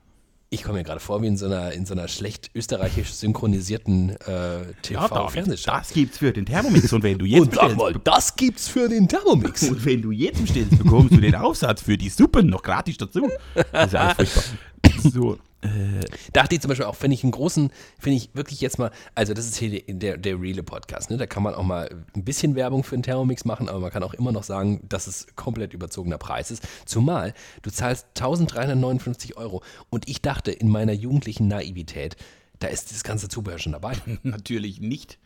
ich komme mir gerade vor wie in so einer, in so einer schlecht österreichisch synchronisierten äh, TV-Fernsehshow. das gibt's für den Thermomix. Und wenn du jetzt Und sag mal, das gibt's für den Thermomix. und wenn du jetzt bestellst, bekommst du den Aufsatz für die Suppe noch gratis dazu. Das ist ja alles furchtbar. So, äh, Dachte ich zum Beispiel auch, finde ich einen großen, finde ich wirklich jetzt mal, also das ist hier der, der reale Podcast, ne? Da kann man auch mal ein bisschen Werbung für einen Thermomix machen, aber man kann auch immer noch sagen, dass es komplett überzogener Preis ist. Zumal du zahlst 1359 Euro und ich dachte in meiner jugendlichen Naivität, da ist das ganze Zubehör schon dabei. natürlich nicht.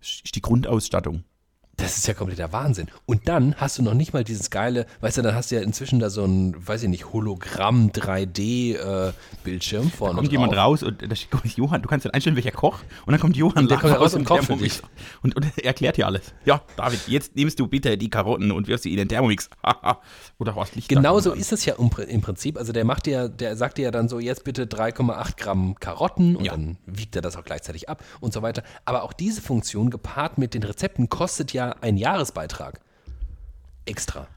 Ist die Grundausstattung. Das ist ja kompletter Wahnsinn. Und dann hast du noch nicht mal dieses geile, weißt du, dann hast du ja inzwischen da so ein, weiß ich nicht, Hologramm 3D-Bildschirm vorne kommt drauf. jemand raus und da steht Johann, du kannst dann einstellen, welcher Koch. Und dann kommt Johann der kommt raus aus und für Thermomix und, und er erklärt dir alles. Ja, David, jetzt nimmst du bitte die Karotten und wirfst sie in den Thermomix. Oder was Licht Genauso da ist es ja im Prinzip. Also der macht dir, der sagt dir ja dann so, jetzt bitte 3,8 Gramm Karotten und Ja. dann wiegt er das auch gleichzeitig ab und so weiter. Aber auch diese Funktion gepaart mit den Rezepten kostet ja einen Jahresbeitrag. Extra.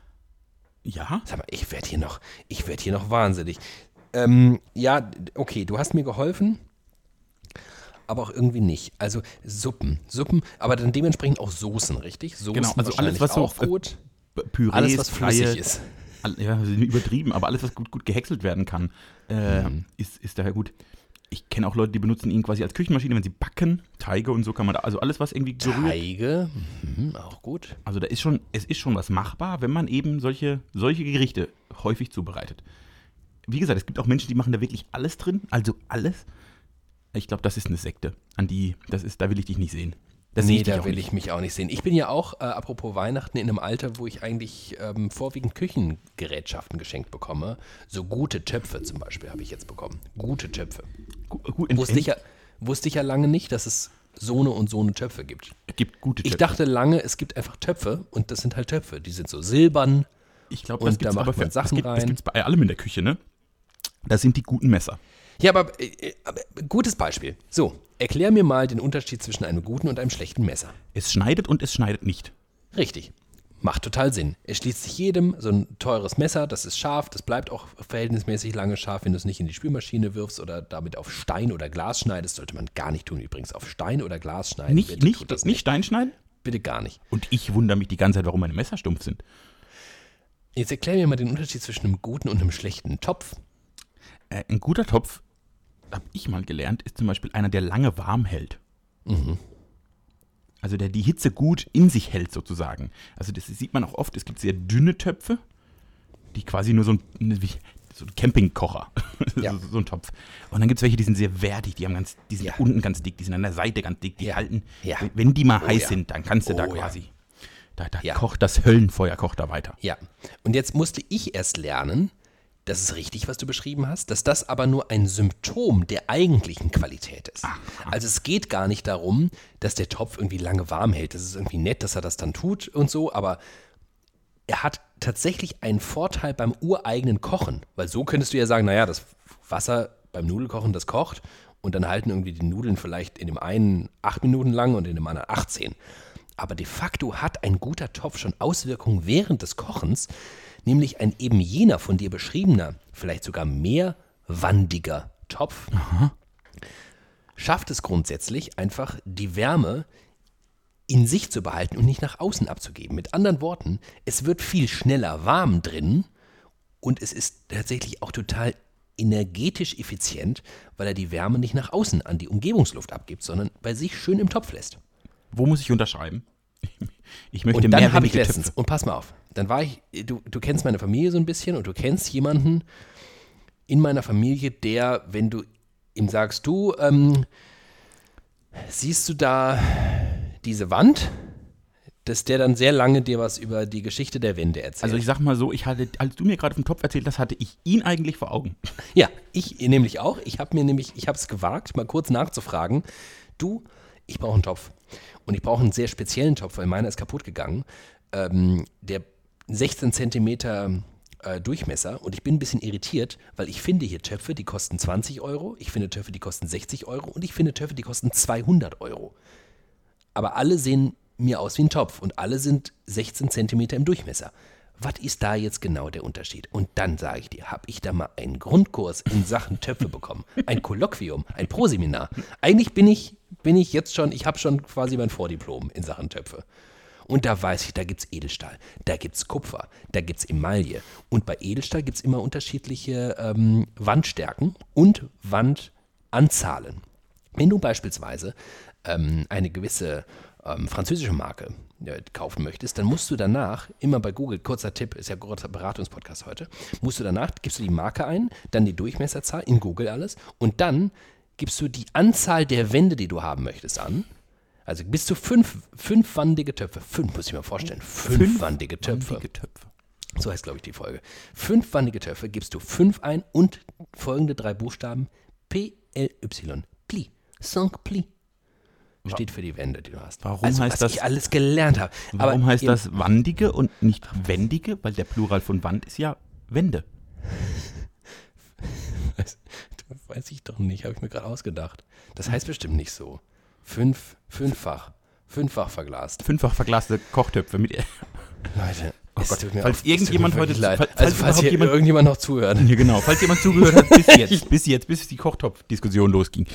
Ja, Sag mal, ich werde hier noch, ich werde hier noch wahnsinnig. Ähm, ja, okay, du hast mir geholfen, aber auch irgendwie nicht. Also Suppen, Suppen, aber dann dementsprechend auch Soßen, richtig? Soßen Genau, also alles, was so- auch gut. Pürees, Alles, was flüssig freie- ist. All, ja, übertrieben, aber alles, was gut, gut gehäckselt werden kann, äh, Mhm. ist, ist daher gut. Ich kenne auch Leute, die benutzen ihn quasi als Küchenmaschine, wenn sie backen, Teige und so kann man da, also alles, was irgendwie gerührt. Teige, mhm, auch gut. Also da ist schon, es ist schon was machbar, wenn man eben solche, solche Gerichte häufig zubereitet. Wie gesagt, es gibt auch Menschen, die machen da wirklich alles drin, also alles. Ich glaube, das ist eine Sekte, an die, das ist, da will ich dich nicht sehen. Das nee, ich da will nicht. ich mich auch nicht sehen. Ich bin ja auch, äh, apropos Weihnachten, in einem Alter, wo ich eigentlich ähm, vorwiegend Küchengerätschaften geschenkt bekomme. So gute Töpfe zum Beispiel habe ich jetzt bekommen. Gute Töpfe. Gu- Gut, Wusste ich, ja, wusste ich ja lange nicht, dass es so eine und so eine Töpfe gibt. Es gibt gute Ich Töpfe. dachte lange, es gibt einfach Töpfe und das sind halt Töpfe. Die sind so silbern. Ich glaube, Und das da gibt es macht aber für, Sachen gibt, rein. Das gibt es bei allem in der Küche, ne? Das sind die guten Messer. Ja, aber, äh, äh, aber gutes Beispiel. So, erklär mir mal den Unterschied zwischen einem guten und einem schlechten Messer. Es schneidet und es schneidet nicht. Richtig. Macht total Sinn. Es schließt sich jedem so ein teures Messer, das ist scharf, das bleibt auch verhältnismäßig lange scharf, wenn du es nicht in die Spülmaschine wirfst oder damit auf Stein oder Glas schneidest. Sollte man gar nicht tun übrigens. Auf Stein oder Glas schneiden. Nicht, bitte nicht, das nicht Steinschneiden? Bitte gar nicht. Und ich wundere mich die ganze Zeit, warum meine Messer stumpf sind. Jetzt erklär mir mal den Unterschied zwischen einem guten und einem schlechten Topf. Äh, ein guter Topf, habe ich mal gelernt, ist zum Beispiel einer, der lange warm hält. Mhm. Also der die Hitze gut in sich hält sozusagen. Also das sieht man auch oft, es gibt sehr dünne Töpfe, die quasi nur so ein, wie, so ein Campingkocher, Ja. so, so ein Topf. Und dann gibt es welche, die sind sehr wertig, die haben ganz, die sind Ja. unten ganz dick, die sind an der Seite ganz dick, die Ja. halten, Ja. wenn die mal Oh heiß sind, dann kannst du da Oh ja. quasi, da, da kocht das Höllenfeuer, kocht da weiter. Ja. Und jetzt musste ich erst lernen, das ist richtig, was du beschrieben hast, dass das aber nur ein Symptom der eigentlichen Qualität ist. Also es geht gar nicht darum, dass der Topf irgendwie lange warm hält. Das ist irgendwie nett, dass er das dann tut und so, aber er hat tatsächlich einen Vorteil beim ureigenen Kochen, weil so könntest du ja sagen, naja, das Wasser beim Nudelkochen das kocht und dann halten irgendwie die Nudeln vielleicht in dem einen acht Minuten lang und in dem anderen 18. Aber de facto hat ein guter Topf schon Auswirkungen während des Kochens, nämlich ein eben jener von dir beschriebener, vielleicht sogar mehrwandiger Topf, schafft es grundsätzlich einfach die Wärme in sich zu behalten und nicht nach außen abzugeben. Mit anderen Worten, es wird viel schneller warm drin und es ist tatsächlich auch total energetisch effizient, weil er die Wärme nicht nach außen an die Umgebungsluft abgibt, sondern bei sich schön im Topf lässt. Wo muss ich unterschreiben? Ich möchte Und dann habe ich letztens, Töpfe. und pass mal auf, dann war ich, du, du kennst meine Familie so ein bisschen und du kennst jemanden in meiner Familie, der, wenn du ihm sagst, du, ähm, siehst du da diese Wand, dass der dann sehr lange dir was über die Geschichte der Wände erzählt. Also ich sag mal so, ich hatte, als du mir gerade vom Topf erzählt hast, hatte ich ihn eigentlich vor Augen. Ja, ich nämlich auch. Ich habe mir nämlich, ich habe es gewagt, mal kurz nachzufragen. Du, ich brauche einen Topf. Und ich brauche einen sehr speziellen Topf, weil meiner ist kaputt gegangen. Ähm, der 16 Zentimeter äh, Durchmesser. Und ich bin ein bisschen irritiert, weil ich finde hier Töpfe, die kosten 20 Euro. Ich finde Töpfe, die kosten 60 Euro. Und ich finde Töpfe, die kosten 200 Euro. Aber alle sehen mir aus wie ein Topf und alle sind 16 Zentimeter im Durchmesser. Was ist da jetzt genau der Unterschied? Und dann sage ich dir, habe ich da mal einen Grundkurs in Sachen Töpfe bekommen, ein Kolloquium, ein Proseminar. Eigentlich bin ich, bin ich jetzt schon, ich habe schon quasi mein Vordiplom in Sachen Töpfe. Und da weiß ich, da gibt es Edelstahl, da gibt es Kupfer, da gibt es Emaille. Und bei Edelstahl gibt es immer unterschiedliche ähm, Wandstärken und Wandanzahlen. Wenn du beispielsweise ähm, eine gewisse ähm, französische Marke äh, kaufen möchtest, dann musst du danach, immer bei Google, kurzer Tipp, ist ja kurzer Beratungspodcast heute, musst du danach, gibst du die Marke ein, dann die Durchmesserzahl, in Google alles, und dann gibst du die Anzahl der Wände, die du haben möchtest, an. Also bis zu fünf, fünfwandige Töpfe. Fünf, muss ich mir vorstellen. Fünfwandige Töpfe. Wandige Töpfe. So heißt, glaube ich, die Folge. Fünfwandige Töpfe gibst du fünf ein und folgende drei Buchstaben P-L-Y. Pli. Cinq pli. Steht für die Wände, die du hast. Warum also, heißt was das- ich alles gelernt habe. Warum heißt eben- das wandige und nicht wendige? Weil der Plural von Wand ist ja Wände. Weiß, weiß ich doch nicht, habe ich mir gerade ausgedacht. Das heißt bestimmt nicht so. Fünf, fünffach. Fünffach verglast. Fünffach verglaste Kochtöpfe mit. Leute, Oh Gott, tut mir falls irgendjemand heute- leid. falls- also falls hier jemand- irgendjemand noch zuhört. Ja, genau. Falls jemand zugehört hat, bis jetzt, bis jetzt, bis die Kochtopf-Diskussion losging.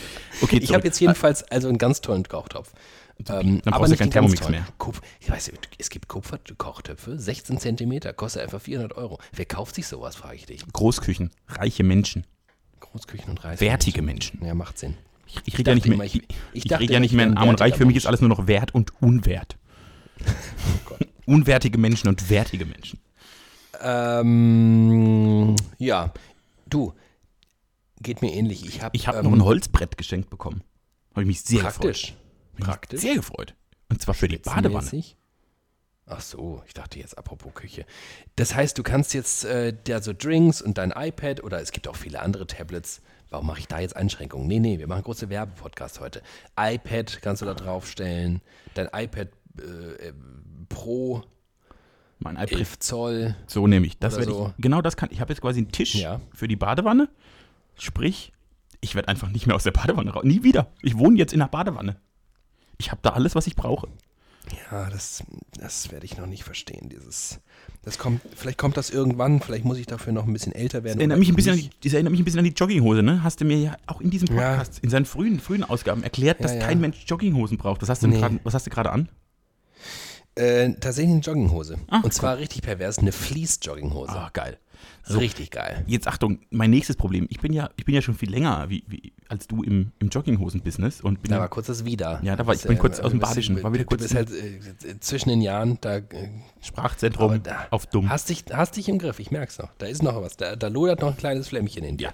Okay, Ich habe jetzt jedenfalls also einen ganz tollen Kochtopf. Ähm, Dann brauchst du keinen Thermomix mehr. Kupf, ich weiß, es gibt Kupferkochtöpfe, 16 Zentimeter, kostet einfach 400 Euro. Wer kauft sich sowas, frage ich dich. Großküchen, reiche Menschen, Großküchen und Reis. wertige Menschen. Ja, macht Sinn. Ich, ich rede ja nicht mehr, immer, ich, ich- ich, rede ja nicht ich mehr in Arm und Reich. Für mich ist alles nur noch Wert und Unwert. Oh Unwertige Menschen und wertige Menschen. Ähm, ja, du, geht mir ähnlich. Ich habe Ich habe ähm, noch ein Holzbrett geschenkt bekommen. Habe ich mich sehr praktisch. gefreut. Praktisch. Sehr gefreut. Und zwar für die Badewanne. Ach so, ich dachte jetzt apropos Küche. Das heißt, du kannst jetzt äh, der so Drinks und dein iPad oder es gibt auch viele andere Tablets. Warum mache ich da jetzt Einschränkungen? Nee, nee, wir machen große Werbepodcast heute. iPad kannst du da draufstellen, dein iPad äh, äh, Pro Mein iPad 11 Zoll. So nehme ich. Das werde so. ich. Genau das kann. Ich habe jetzt quasi einen Tisch Ja. für die Badewanne. Sprich, ich werde einfach nicht mehr aus der Badewanne raus. Nie wieder. Ich wohne jetzt in der Badewanne. Ich habe da alles, was ich brauche. Ja, das, das werde ich noch nicht verstehen. Dieses, das kommt, vielleicht kommt das irgendwann, vielleicht muss ich dafür noch ein bisschen älter werden. Das erinnert, mich ein bisschen die, das erinnert mich ein bisschen an die Jogginghose, ne? Hast du mir ja auch in diesem Ja. Podcast, in seinen frühen, frühen Ausgaben erklärt, dass Ja, ja. kein Mensch Jogginghosen braucht. Was hast du, Nee. grad- was hast du gerade an? Äh, tatsächlich eine Jogginghose. Ah, und zwar richtig pervers, eine Fleece-Jogginghose. Ah, geil. Richtig geil. Jetzt Achtung, mein nächstes Problem. Ich bin ja, ich bin ja schon viel länger wie, wie, als du im, im Jogginghosen-Business und bin Da ja, war kurz das Wieder. Ja, da war- ich bin kurz aus dem Badischen, war wieder du kurz bist halt äh, zwischen den Jahren, da äh, Sprachzentrum da- auf dumm. hast dich, hast dich im Griff, ich merk's noch. Da ist noch was, da, da lodert noch ein kleines Flämmchen in dir.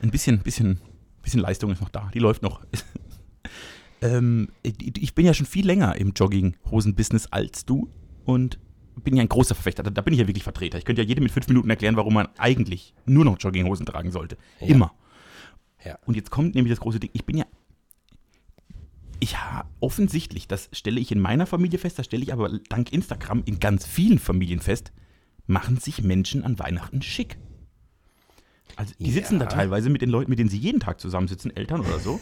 Ein bisschen, bisschen, bisschen Leistung ist noch da. Die läuft noch. ähm, ich ich bin ja schon viel länger im Jogginghosen-Business als du und bin ja ein großer Verfechter. Da, da bin ich ja wirklich Vertreter. Ich könnte ja jedem mit fünf Minuten erklären, warum man eigentlich nur noch Jogginghosen tragen sollte. Ja. Immer. Ja. Und jetzt kommt nämlich das große Ding. Ich bin ja. Ich ha, offensichtlich, das stelle ich in meiner Familie fest, das stelle ich aber dank Instagram in ganz vielen Familien fest, machen sich Menschen an Weihnachten schick. Also die sitzen da Ja. teilweise mit den Leuten, mit denen sie jeden Tag zusammensitzen, Eltern oder so,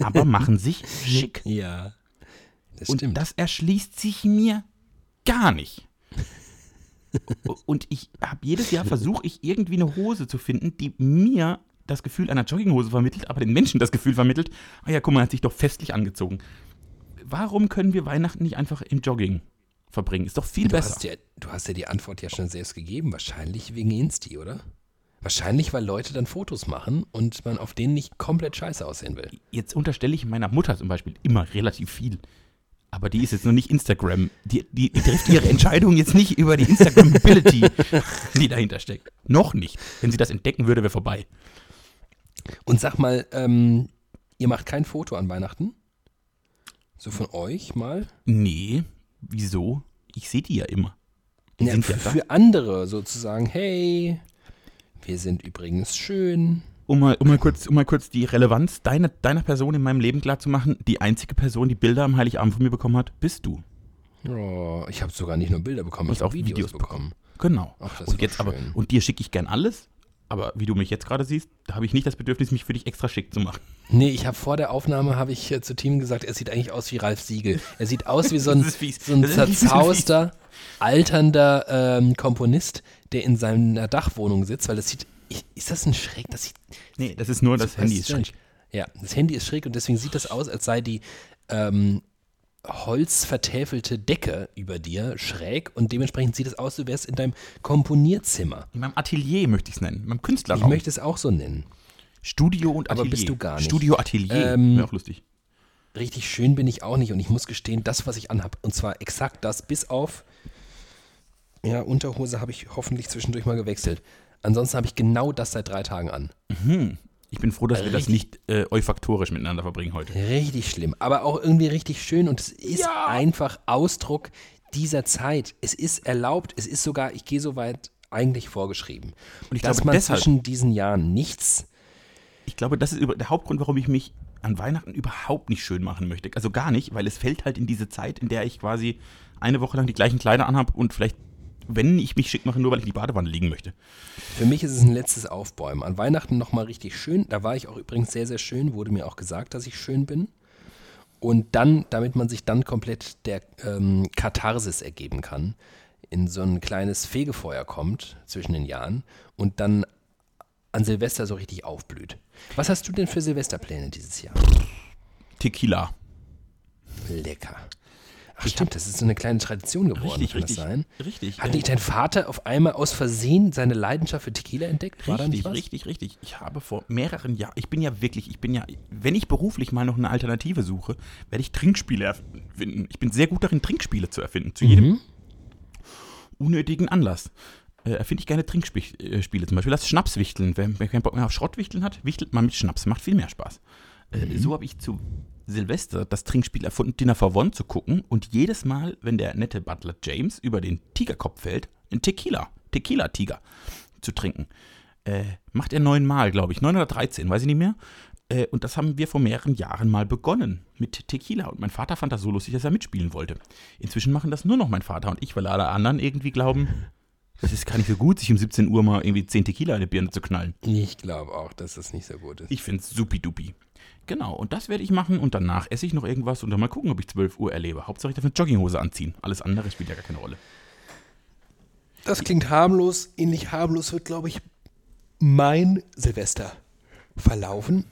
aber machen sich schick. Ja. Das Und stimmt. das erschließt sich mir gar nicht. Und ich habe jedes Jahr versuche ich irgendwie eine Hose zu finden, die mir das Gefühl einer Jogginghose vermittelt, aber den Menschen das Gefühl vermittelt, ah ja, guck mal, er hat sich doch festlich angezogen. Warum können wir Weihnachten nicht einfach im Jogging verbringen? Ist doch viel du, besser. hast ja, du hast ja die Antwort ja schon selbst gegeben. Wahrscheinlich wegen Insti, oder? Wahrscheinlich, weil Leute dann Fotos machen und man auf denen nicht komplett scheiße aussehen will. Jetzt unterstelle ich meiner Mutter zum Beispiel immer relativ viel. Aber die ist jetzt noch nicht Instagram. Die, die, die trifft ihre Entscheidung jetzt nicht über die Instagram-Ability, die dahinter steckt. Noch nicht. Wenn sie das entdecken würde, wäre vorbei. Und sag mal, ähm, ihr macht kein Foto an Weihnachten? So von euch mal? Nee, wieso? Ich sehe die ja immer. Die Ja, ja für andere sozusagen, hey, wir sind übrigens schön. Um mal, um, mal kurz, um mal kurz die Relevanz deiner, deiner Person in meinem Leben klarzumachen, die einzige Person, die Bilder am Heiligabend von mir bekommen hat, bist du. Oh, ich habe sogar nicht nur Bilder bekommen, ich habe auch Videos, Videos bekommen. Genau. Ach, und jetzt aber, und dir schicke ich gern alles, aber wie du mich jetzt gerade siehst, da habe ich nicht das Bedürfnis, mich für dich extra schick zu machen. Nee, ich habe vor der Aufnahme, habe ich äh, zu Team gesagt, er sieht eigentlich aus wie Ralf Siegel. Er sieht aus wie so ein, so ein zerzauster, alternder ähm, Komponist, der in seiner Dachwohnung sitzt, weil das sieht, ist das ein Schräg? Das sieht, Nee, das ist nur, das super Handy ist schräg. Ja, das Handy ist schräg und deswegen sieht das aus, als sei die ähm, holzvertäfelte Decke über dir schräg und dementsprechend sieht es aus, du wärst in deinem Komponierzimmer. In meinem Atelier möchte ich es nennen, in meinem Ich Künstlerraum. möchte es auch so nennen. Studio und Aber Atelier. bist du gar nicht. Studio Atelier, Ähm, wäre auch lustig. richtig schön bin ich auch nicht und ich muss gestehen, das, was ich anhab, und zwar exakt das, bis auf, ja, Unterhose habe ich hoffentlich zwischendurch mal gewechselt. Ansonsten habe ich genau das seit drei Tagen an. Ich bin froh, dass wir das nicht äh, olfaktorisch miteinander verbringen heute. Richtig schlimm, aber auch irgendwie richtig schön und es ist einfach Ausdruck dieser Zeit. Es ist erlaubt, es ist sogar, ich gehe so weit, eigentlich vorgeschrieben. Und ich dass glaube, man deshalb- zwischen diesen Jahren nichts Ich glaube, das ist der Hauptgrund, warum ich mich an Weihnachten überhaupt nicht schön machen möchte. Also gar nicht, weil es fällt halt in diese Zeit, in der ich quasi eine Woche lang die gleichen Kleider anhab und vielleicht, wenn ich mich schick mache, nur weil ich in die Badewanne liegen möchte. Für mich ist es ein letztes Aufbäumen. An Weihnachten nochmal richtig schön. Da war ich auch übrigens sehr, sehr schön. Wurde mir auch gesagt, dass ich schön bin. Und dann, damit man sich dann komplett der ähm, Katharsis ergeben kann, in so ein kleines Fegefeuer kommt zwischen den Jahren und dann an Silvester so richtig aufblüht. Was hast du denn für Silvesterpläne dieses Jahr? Tequila. Lecker. Ach stimmt, das ist so eine kleine Tradition geworden, Richtig, kann richtig. das sein? Richtig. Hat nicht dein Vater auf einmal aus Versehen seine Leidenschaft für Tequila entdeckt? War da nicht Richtig, was? richtig, richtig. Ich habe vor mehreren Jahren, ich bin ja wirklich, ich bin ja, wenn ich beruflich mal noch eine Alternative suche, werde ich Trinkspiele erfinden. Ich bin sehr gut darin, Trinkspiele zu erfinden. Zu jedem unnötigen Anlass. Äh, erfinde ich gerne Trinkspiele, zum Beispiel das Schnapswichteln. Wer, wer keinen Bock mehr auf Schrottwichteln hat, wichtelt man mit Schnaps. Macht viel mehr Spaß. Äh, So habe ich zu Silvester das Trinkspiel erfunden, Dinner for One zu gucken und jedes Mal, wenn der nette Butler James über den Tigerkopf fällt, ein Tequila, Tequila-Tiger zu trinken. Äh, macht er neunmal, glaube ich, neun oder dreizehn, weiß ich nicht mehr. Äh, und das haben wir vor mehreren Jahren mal begonnen mit Tequila. Und mein Vater fand das so lustig, dass er mitspielen wollte. Inzwischen machen das nur noch mein Vater und ich, weil alle anderen irgendwie glauben, das ist gar nicht so gut, sich um 17 Uhr mal irgendwie 10 Tequila in die Birne zu knallen. Ich glaube auch, dass das nicht so gut ist. Ich finde es supidupi. Genau, und das werde ich machen und danach esse ich noch irgendwas und dann mal gucken, ob ich 12 Uhr erlebe. Hauptsache ich darf eine Jogginghose anziehen. Alles andere spielt ja gar keine Rolle. Das klingt harmlos. Ähnlich harmlos wird, glaube ich, mein Silvester verlaufen.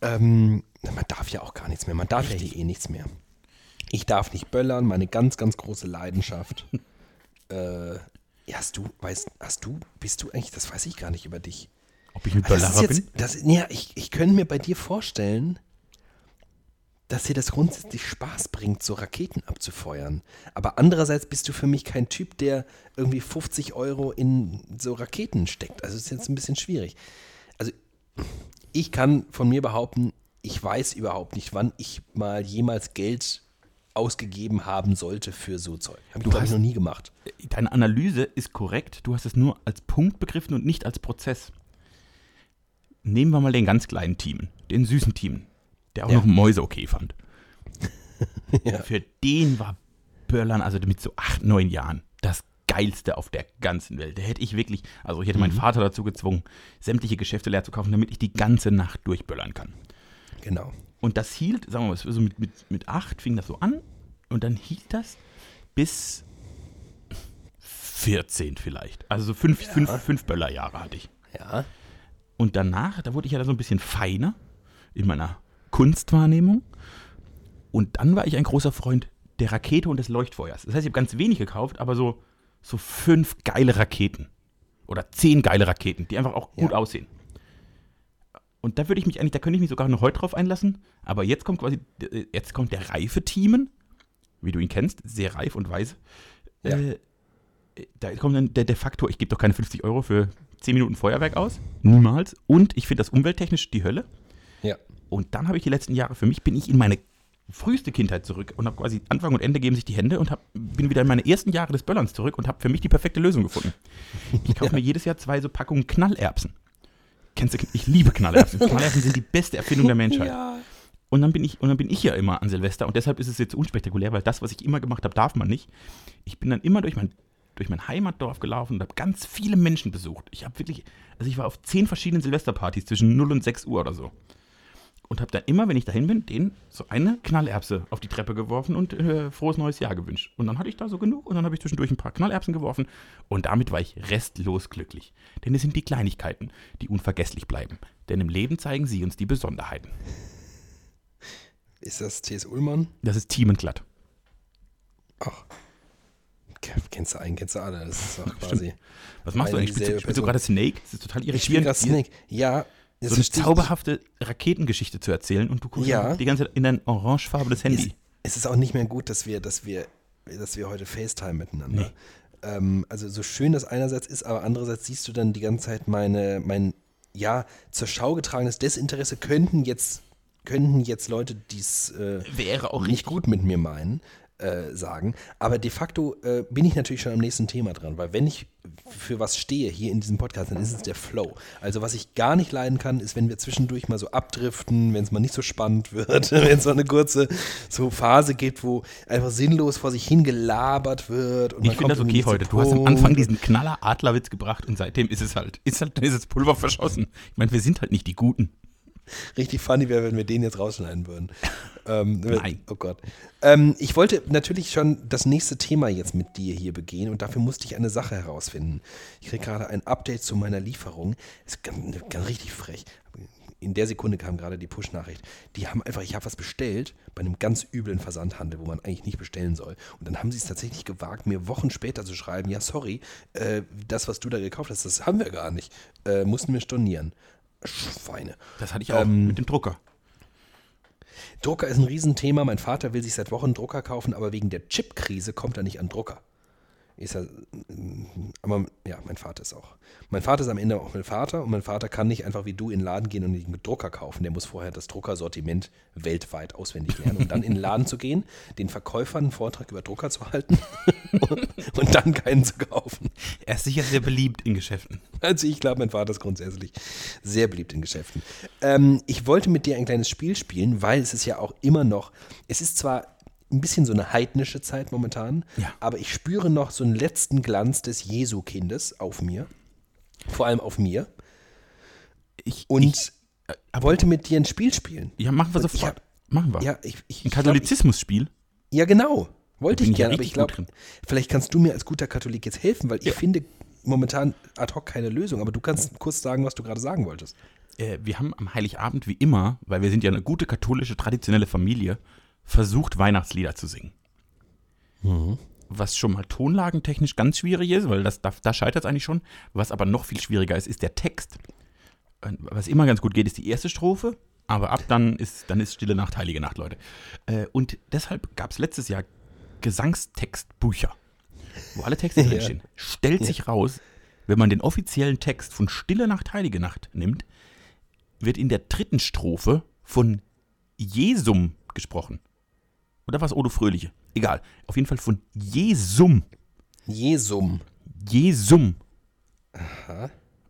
Ähm, man darf ja auch gar nichts mehr. Man darf ja hier eh nichts mehr. Ich darf nicht böllern, meine ganz, ganz große Leidenschaft. äh, ja, hast du, weißt, hast du, bist du eigentlich, das weiß ich gar nicht über dich. Ob ich ein jetzt, bin? das, ja, ich, ich könnte mir bei dir vorstellen, dass dir das grundsätzlich Spaß bringt, so Raketen abzufeuern. Aber andererseits bist du für mich kein Typ, der irgendwie 50 Euro in so Raketen steckt. Also ist jetzt ein bisschen schwierig. Also ich kann von mir behaupten, ich weiß überhaupt nicht, wann ich mal jemals Geld ausgegeben haben sollte für so Zeug. Habe ich, Du glaube ich, hast- noch nie gemacht. Deine Analyse ist korrekt. Du hast es nur als Punkt begriffen und nicht als Prozess. Nehmen wir mal den ganz kleinen Team, den süßen Team, der auch Ja. noch Mäuse okay fand. Ja. Für den war Böllern, also mit so acht, neun Jahren, das geilste auf der ganzen Welt. Da hätte ich wirklich, also ich hätte meinen Vater dazu gezwungen, sämtliche Geschäfte leer zu kaufen, damit ich die ganze Nacht durchböllern kann. Genau. Und das hielt, sagen wir mal, so mit, mit, mit acht fing das so an und dann hielt das bis 14 vielleicht. Also so fünf, fünf, fünf Böllerjahre hatte ich. Ja. Und danach, da wurde ich ja so ein bisschen feiner in meiner Kunstwahrnehmung. Und dann war ich ein großer Freund der Rakete und des Leuchtfeuers. Das heißt, ich habe ganz wenig gekauft, aber so, so fünf geile Raketen. Oder zehn geile Raketen, die einfach auch gut Ja. aussehen. Und da würde ich mich eigentlich, da könnte ich mich sogar noch heute drauf einlassen. Aber jetzt kommt quasi, jetzt kommt der reife Teamen, wie du ihn kennst, sehr reif und weise. Ja. Äh, da kommt dann der, der Faktor, ich gebe doch keine 50 Euro für 10 Minuten Feuerwerk aus. Niemals. Und ich finde das umwelttechnisch die Hölle. Ja. Und dann habe ich die letzten Jahre, für mich bin ich in meine früheste Kindheit zurück und habe quasi Anfang und Ende geben sich die Hände und hab, bin wieder in meine ersten Jahre des Böllerns zurück und habe für mich die perfekte Lösung gefunden. Ich kaufe mir jedes Jahr zwei so Packungen Knallerbsen. Kennst du, ich liebe Knallerbsen. Knallerbsen sind die beste Erfindung der Menschheit. Und dann bin ich und dann bin ich ja immer an Silvester und deshalb ist es jetzt unspektakulär, weil das, was ich immer gemacht habe, darf man nicht. Ich bin dann immer durch mein durch mein Heimatdorf gelaufen und habe ganz viele Menschen besucht. Ich habe wirklich, also ich war auf zehn verschiedenen Silvesterpartys zwischen 0 und 6 Uhr oder so. Und habe dann immer, wenn ich dahin bin, denen so eine Knallerbse auf die Treppe geworfen und äh, frohes neues Jahr gewünscht. Und dann hatte ich da so genug und dann habe ich zwischendurch ein paar Knallerbsen geworfen und damit war ich restlos glücklich. Denn es sind die Kleinigkeiten, die unvergesslich bleiben. Denn im Leben zeigen sie uns die Besonderheiten. Ist das T.S. Ullmann? Das ist Thiemenklatt. Ach. Ke- Kennst du einen, kennst du alle. Das ist doch quasi. Was machst du eigentlich? Spielst du, spielst du gerade Snake? Das ist total Ich spiele irritierend. gerade Snake. Ja. So eine zauberhafte Raketengeschichte zu erzählen und du guckst Ja. die ganze Zeit in dein orangefarbenes. Handy. Es, es ist auch nicht mehr gut, dass wir, dass wir, dass wir heute FaceTime miteinander. Ähm, also so schön das einerseits ist, aber andererseits siehst du dann die ganze Zeit meine, mein, ja, zur Schau getragenes Desinteresse könnten jetzt, könnten jetzt Leute, die es äh, Wäre auch nicht gut mit mir meinen, äh, sagen. Aber de facto äh, bin ich natürlich schon am nächsten Thema dran, weil wenn ich für was stehe hier in diesem Podcast, dann ist es der Flow. Also was ich gar nicht leiden kann, ist, wenn wir zwischendurch mal so abdriften, wenn es mal nicht so spannend wird, wenn es so eine kurze so Phase gibt, wo einfach sinnlos vor sich hingelabert wird. Und man Ich finde das okay heute. Du hast am. Anfang diesen Knaller Adlerwitz gebracht und seitdem ist es halt, ist halt, ist das Pulver verschossen. Ich meine, wir sind halt nicht die Guten. Richtig funny wäre, wenn wir den jetzt rausschneiden würden. Ähm, Nein. Oh Gott. Ähm, ich wollte natürlich schon das nächste Thema jetzt mit dir hier begehen und dafür musste ich eine Sache herausfinden. Ich kriege gerade ein Update zu meiner Lieferung. Ist ganz, ganz richtig frech. In der Sekunde kam gerade die Push-Nachricht. Die haben einfach, ich habe was bestellt bei einem ganz üblen Versandhandel, wo man eigentlich nicht bestellen soll. Und dann haben sie es tatsächlich gewagt, mir Wochen später zu schreiben, ja, sorry, äh, das, was du da gekauft hast, das haben wir gar nicht. Äh, mussten wir stornieren. Schweine. Das hatte ich auch Ähm, mit dem Drucker. Drucker ist ein Riesenthema. Mein Vater will sich seit Wochen einen Drucker kaufen, aber wegen der Chipkrise kommt er nicht an Drucker. Ist er, aber ja, mein Vater ist auch. Mein Vater ist am Ende auch mein Vater und mein Vater kann nicht einfach wie du in den Laden gehen und einen Drucker kaufen. Der muss vorher das Druckersortiment weltweit auswendig lernen und dann in den Laden zu gehen, den Verkäufern einen Vortrag über Drucker zu halten und, und dann keinen zu kaufen. Er ist sicher sehr beliebt in Geschäften. Also ich glaube, mein Vater ist grundsätzlich sehr beliebt in Geschäften. Ähm, ich wollte mit dir ein kleines Spiel spielen, weil es ist ja auch immer noch, es ist zwar ein bisschen so eine heidnische Zeit momentan, Ja. aber ich spüre noch so einen letzten Glanz des Jesu-Kindes auf mir. Vor allem auf mir. Ich, Und ich, wollte mit dir ein Spiel spielen. ja, machen wir sofort. hab- machen wir. Ja, ich, Ein Katholizismus-Spiel. ja, genau. Wollte ich gerne, aber ich glaube, vielleicht kannst du mir als guter Katholik jetzt helfen, weil ich Ja. finde momentan ad hoc keine Lösung. Aber du kannst kurz sagen, was du gerade sagen wolltest. Äh, wir haben am Heiligabend wie immer, weil wir sind ja eine gute katholische, traditionelle Familie, versucht, Weihnachtslieder zu singen. Was schon mal tonlagentechnisch ganz schwierig ist, weil das, da, da scheitert es eigentlich schon. Was aber noch viel schwieriger ist, ist der Text. Äh, Was immer ganz gut geht, ist die erste Strophe, aber ab dann ist, dann ist Stille Nacht, Heilige Nacht, Leute. Äh, Und deshalb gab es letztes Jahr Gesangstextbücher, wo alle Texte Ja. drinstehen. Stellt sich raus, wenn man den offiziellen Text von Stille Nacht, Heilige Nacht nimmt, wird in der dritten Strophe von Jesum gesprochen. Oder was Odo Fröhliche? Egal. Auf jeden Fall von Jesum. Jesum. Jesum.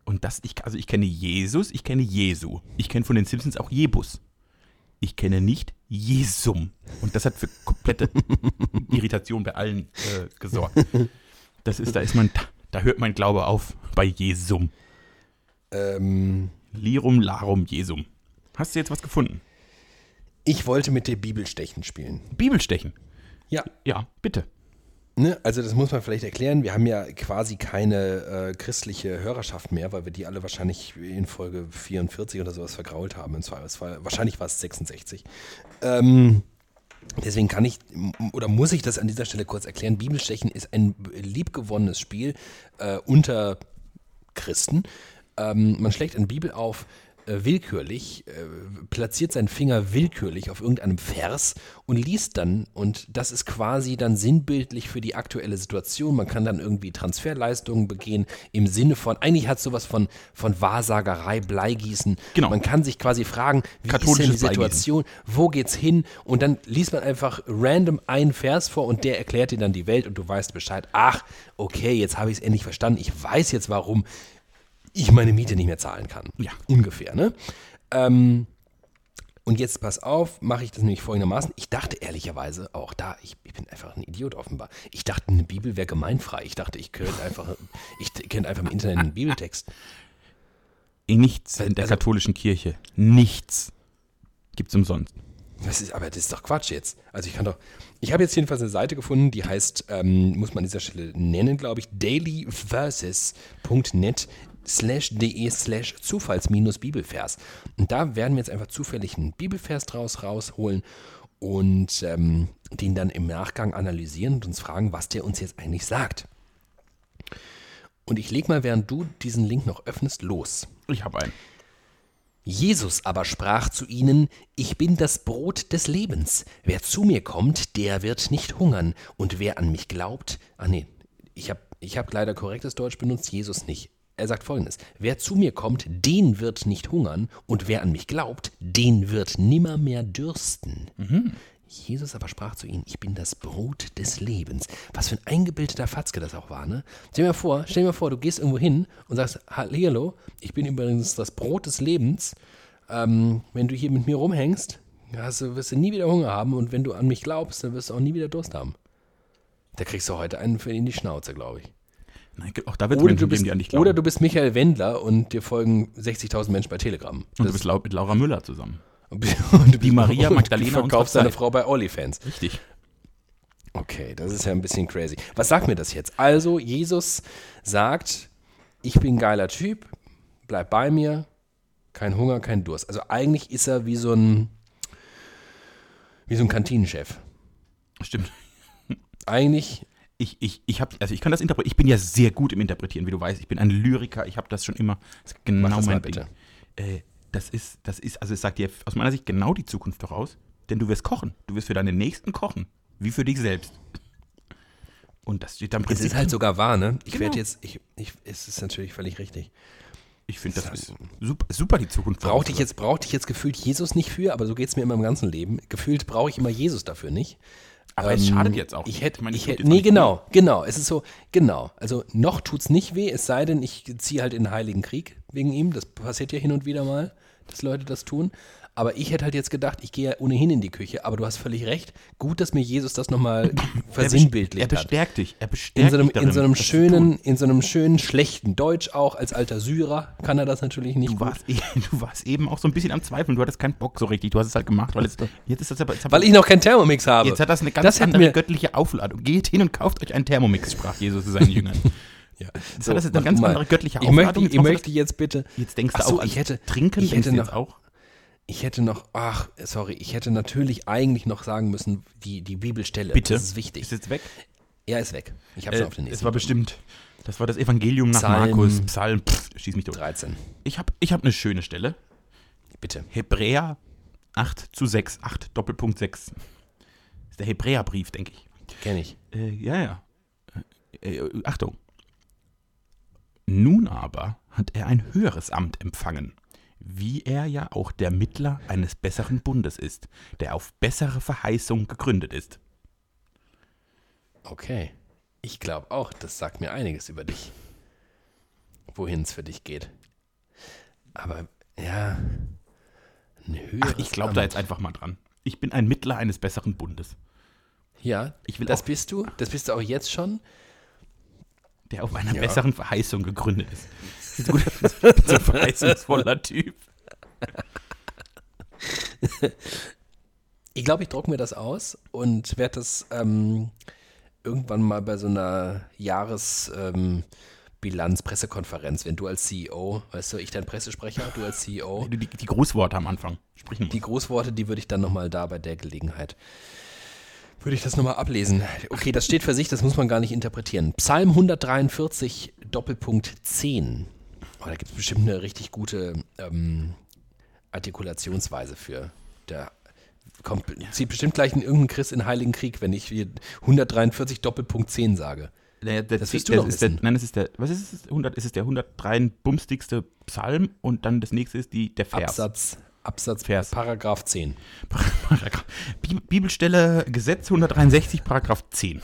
Und das, ich, also ich kenne Jesus, ich kenne Jesu. Ich kenne von den Simpsons auch Jebus. Ich kenne nicht Jesum. Und das hat für komplette Irritation bei allen äh, gesorgt. Das ist, da ist man, da hört mein Glaube auf bei Jesum. Ähm, Lirum Larum Jesum. Hast du jetzt was gefunden? Ich wollte mit dir Bibelstechen spielen. Bibelstechen. Ja. Ja, bitte. Ne, also das muss man vielleicht erklären. Wir haben ja quasi keine äh, christliche Hörerschaft mehr, weil wir die alle wahrscheinlich in Folge 44 oder sowas vergrault haben. Im Zweifelsfall. Wahrscheinlich war es 66. Ähm, deswegen kann ich oder muss ich das an dieser Stelle kurz erklären. Bibelstechen ist ein liebgewonnenes Spiel äh, unter Christen. Ähm, man schlägt eine Bibel auf, äh, willkürlich, äh, platziert seinen Finger willkürlich auf irgendeinem Vers und liest dann, und das ist quasi dann sinnbildlich für die aktuelle Situation. Man kann dann irgendwie Transferleistungen begehen im Sinne von, eigentlich hat sowas von, von Wahrsagerei, Bleigießen. Genau. Man kann sich quasi fragen, wie ist denn die. Situation, wo geht's hin? Und dann liest man einfach random einen Vers vor und der erklärt dir dann die Welt und du weißt Bescheid. Ach, okay, jetzt habe ich es endlich verstanden. Ich weiß jetzt, warum ich meine Miete nicht mehr zahlen kann. Ja. Ungefähr, ne? Ähm, und jetzt pass auf, mache ich das nämlich folgendermaßen. Ich dachte ehrlicherweise auch da, ich, ich bin einfach ein Idiot offenbar. Ich dachte, eine Bibel wäre gemeinfrei. Ich dachte, ich könnte einfach, ich könnte einfach im Internet einen Bibeltext. Nichts in der Also- katholischen Kirche. Nichts. Gibt's umsonst. Das ist, aber das ist doch Quatsch jetzt. Also ich kann doch. Ich habe jetzt jedenfalls eine Seite gefunden, die heißt, ähm, muss man an dieser Stelle nennen, glaube ich, dailyverses.net slash de slash zufalls-bibelvers. Und da werden wir jetzt einfach zufällig einen Bibelvers draus rausholen und ähm, den dann im Nachgang analysieren und uns fragen, was der uns jetzt eigentlich sagt. Und ich leg mal, während du diesen Link noch öffnest, los. Ich habe einen. Jesus aber sprach zu ihnen, Ich bin das Brot des Lebens. Wer zu mir kommt, der wird nicht hungern. Und wer an mich glaubt, ah nee, ich habe ich hab leider korrektes Deutsch benutzt, Jesus nicht. Er sagt folgendes, wer zu mir kommt, den wird nicht hungern. Und wer an mich glaubt, den wird nimmermehr dürsten. Jesus aber sprach zu ihnen, ich bin das Brot des Lebens. Was für ein eingebildeter Fatzke das auch war, ne? Stell dir mal vor, stell dir mal vor, du gehst irgendwo hin und sagst, hallo, ich bin übrigens das Brot des Lebens. Ähm, wenn du hier mit mir rumhängst, hast wirst du nie wieder Hunger haben und wenn du an mich glaubst, dann wirst du auch nie wieder Durst haben. Da kriegst du heute einen für in die Schnauze, glaube ich. Nein, auch da wird es Oder Menschen du, bist, geben, die an dich glauben. oder du bist Michael Wendler und dir folgen 60.000 Menschen bei Telegram. und du bist mit Laura Müller zusammen. Und du Wie Maria und Magdalena du verkaufst deine Zeit. Frau bei OnlyFans. Richtig. Okay, das ist ja ein bisschen crazy. Was sagt mir das jetzt? Also, Jesus sagt, ich bin ein geiler Typ, bleib bei mir, kein Hunger, kein Durst. Also eigentlich ist er wie so ein, wie so ein Kantinenchef. Stimmt. Eigentlich, Ich, ich, ich, hab, also ich kann das interpretieren. Ich bin ja sehr gut im Interpretieren, wie du weißt. Ich bin ein Lyriker. Ich habe das schon immer. Das ist genau Mach das mein Ding. bitte. Äh, das ist, das ist, also es sagt dir aus meiner Sicht genau die Zukunft voraus. Denn du wirst kochen. Du wirst für deine Nächsten kochen. Wie für dich selbst. Und das steht dann es ist halt sogar wahr, ne? Ich Genau. werde jetzt, ich, ich, es ist natürlich völlig richtig. Ich finde, das Das ist super, super die Zukunft. Brauchte ich jetzt, brauchte ich jetzt gefühlt Jesus nicht für, aber so geht es mir immer im ganzen Leben. Gefühlt brauche ich immer Jesus dafür nicht. Aber es Ähm, schadet jetzt auch. Ich hätte, meine, ich es tut hätte, nee, genau, genau. Es ist so, genau. Also noch tut's nicht weh, es sei denn, ich ziehe halt in den Heiligen Krieg wegen ihm. Das passiert ja hin und wieder mal, dass Leute das tun. Aber ich hätte halt jetzt gedacht, ich gehe ja ohnehin in die Küche. Aber du hast völlig recht. Gut, dass mir Jesus das nochmal Er best- versinnbildlicht Er hat. bestärkt dich. Er In bestärkt so, einem, dich darin, in, so einem das schönen, in so einem schönen, schlechten Deutsch auch, als alter Syrer kann er das natürlich nicht Du warst, eh- du warst eben auch so ein bisschen am Zweifeln. Du hattest keinen Bock so richtig. Du hast es halt gemacht, weil es, jetzt ist das aber. Hat- Weil ich noch keinen Thermomix habe. jetzt hat das eine ganz Das andere mir- göttliche Aufladung. Geht hin und kauft euch einen Thermomix, sprach Jesus zu seinen Jüngern. Ja. Jetzt hat das eine ganz mal. andere göttliche Ich möchte, Aufladung. Ich machst du möchte jetzt bitte. Jetzt denkst du so, auch, ich hätte- Trinken ich hätte noch- auch. Ich hätte noch, ach, sorry, ich hätte natürlich eigentlich noch sagen müssen, die, die Bibelstelle. Bitte. Das ist wichtig. Ist jetzt weg? ja, ist weg. Ich habe es Äh, auf den nächsten. es war bestimmt. Das war das Evangelium nach Psalm- Markus. Psalm. Pff, schieß mich tot. 13. Ich habe ich hab eine schöne Stelle. Bitte. Hebräer 8 zu 6. 8 Doppelpunkt 6. Das ist der Hebräerbrief, denke ich. Kenne ich. Äh, ja, ja. Äh, äh, Achtung. Nun aber hat er ein höheres Amt empfangen, wie er ja auch der Mittler eines besseren Bundes ist, der auf bessere Verheißung gegründet ist. Okay. Ich glaube auch, das sagt mir einiges über dich. Wohin es für dich geht. Aber, ja. Ein Ach, ich glaube da jetzt einfach mal dran. Ich bin ein Mittler eines besseren Bundes. Ja, Ich will das bist du. Das bist du auch jetzt schon. der auf einer Ja. besseren Verheißung gegründet ist. Gut, ich so ein verheißungsvoller Typ. Ich glaube, ich drucke mir das aus und werde das ähm, irgendwann mal bei so einer Jahresbilanz, ähm, wenn du als CEO, weißt du, ich dein Pressesprecher, du als CEO, Die, die Großworte am Anfang. Sprich nur. die Großworte, die würde ich dann nochmal da bei der Gelegenheit, würde ich das nochmal ablesen. Okay, das steht für sich, das muss man gar nicht interpretieren. Psalm 143, Doppelpunkt 10. Oh, da gibt es bestimmt eine richtig gute ähm, Artikulationsweise für. Der kommt, zieht bestimmt gleich in irgendein Christ in Heiligen Krieg, wenn ich hier 143 Doppelpunkt 10 sage. Der, der, Das wirst du doch ist der. Nein, das ist der, was ist es? 100, es ist der 103 bumstigste Psalm und dann das nächste ist die, der Vers. Absatz, Absatz, Vers. Paragraph 10. Paragraph. Bi- Bibelstelle Gesetz 163, Paragraph 10.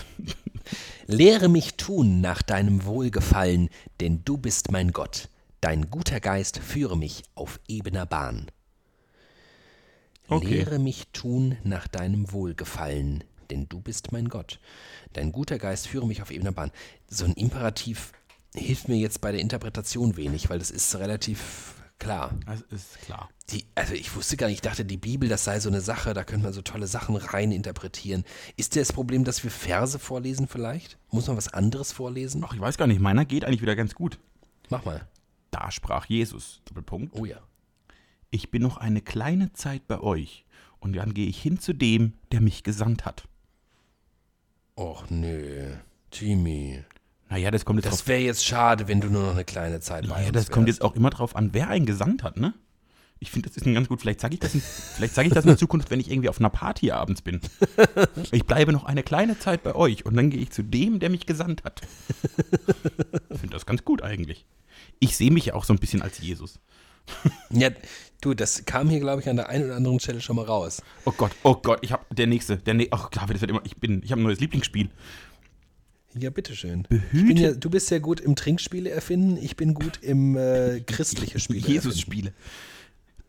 Lehre mich tun nach deinem Wohlgefallen, denn du bist mein Gott. Dein guter Geist führe mich auf ebener Bahn. Okay. Lehre mich tun nach deinem Wohlgefallen, denn du bist mein Gott. Dein guter Geist führe mich auf ebener Bahn. So ein Imperativ hilft mir jetzt bei der Interpretation wenig, weil das ist relativ klar. Das ist klar. Die, also ich wusste gar nicht, ich dachte, die Bibel, das sei so eine Sache, da könnte man so tolle Sachen rein interpretieren. Ist das Problem, dass wir Verse vorlesen vielleicht? Muss man was anderes vorlesen? Ach, ich weiß gar nicht, meiner geht eigentlich wieder ganz gut. Mach mal. Da sprach Jesus, Doppelpunkt. Oh ja. Ich bin noch eine kleine Zeit bei euch und dann gehe ich hin zu dem, der mich gesandt hat. Och nö, Jimmy. Naja, das kommt jetzt Das wäre jetzt schade, wenn du nur noch eine kleine Zeit bei uns das kommt jetzt auch immer drauf an, wer einen gesandt hat, ne? Ich finde, das ist ein ganz gut. Vielleicht sage ich das, in, vielleicht sage ich das in Zukunft, wenn ich irgendwie auf einer Party abends bin. Ich bleibe noch eine kleine Zeit bei euch und dann gehe ich zu dem, der mich gesandt hat. Ich finde das ganz gut eigentlich. Ich sehe mich ja auch so ein bisschen als Jesus. Ja, du, das kam hier, glaube ich, an der einen oder anderen Stelle schon mal raus. Oh Gott, oh Gott, ich habe der nächste, der nächste. Oh David, das wird immer. Ich bin, ich habe ein neues Lieblingsspiel. Ja, bitteschön. Behüte- ja, du bist ja gut im Trinkspiele erfinden, ich bin gut im äh, christliche Spiele. Jesus-Spiele.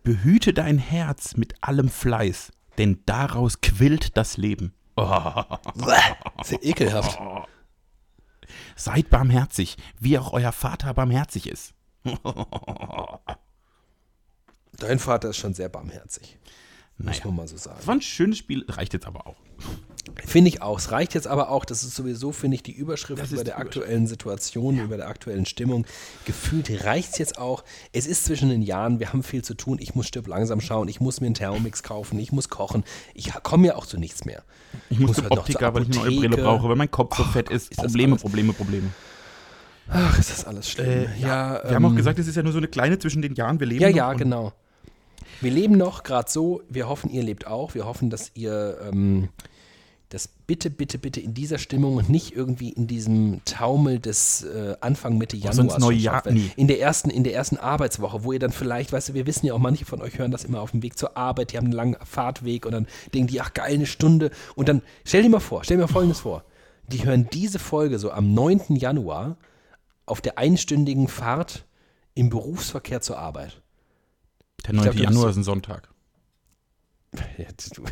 Behüte dein Herz mit allem Fleiß, denn daraus quillt das Leben. Ist ja ekelhaft. Seid barmherzig, wie auch euer Vater barmherzig ist. Dein Vater ist schon sehr barmherzig. Muss Naja. man mal so sagen. Das war ein schönes Spiel, reicht jetzt aber auch. Finde ich auch. Es reicht jetzt aber auch, das ist sowieso, finde ich, die Überschrift Das über die der aktuellen Situation, über der aktuellen Stimmung. Gefühlt reicht es jetzt auch. Es ist zwischen den Jahren, wir haben viel zu tun. Ich muss stirb langsam schauen, ich muss mir einen Thermomix kaufen, ich muss kochen. Ich komme ja auch zu nichts mehr. Ich muss Muss zum halt noch Optiker, weil ich eine neue Brille brauche, weil mein Kopf so fett ist. ist Probleme, alles- Probleme, Probleme. Ach, ist das alles schlimm. Äh, ja, Wir haben auch ähm, gesagt, es ist ja nur so eine kleine zwischen den Jahren. Wir leben Ja, noch ja, genau. Wir leben noch gerade so. Wir hoffen, ihr lebt auch. Wir hoffen, dass ihr ähm, das bitte, bitte, bitte in dieser Stimmung und nicht irgendwie in diesem Taumel des äh, Anfang Mitte Januar. sonst Neujahr- nie. In der ersten, in der ersten Arbeitswoche, wo ihr dann vielleicht, weißt du, wir wissen ja auch, manche von euch hören das immer auf dem Weg zur Arbeit, die haben einen langen Fahrtweg und dann denken die, ach geil, eine Stunde. Und dann, stell dir mal vor, stell dir mal Folgendes vor. Die hören diese Folge so am 9. Januar auf der einstündigen Fahrt im Berufsverkehr zur Arbeit. Der 9. glaub, Januar ist ein Sonntag. Ja, du,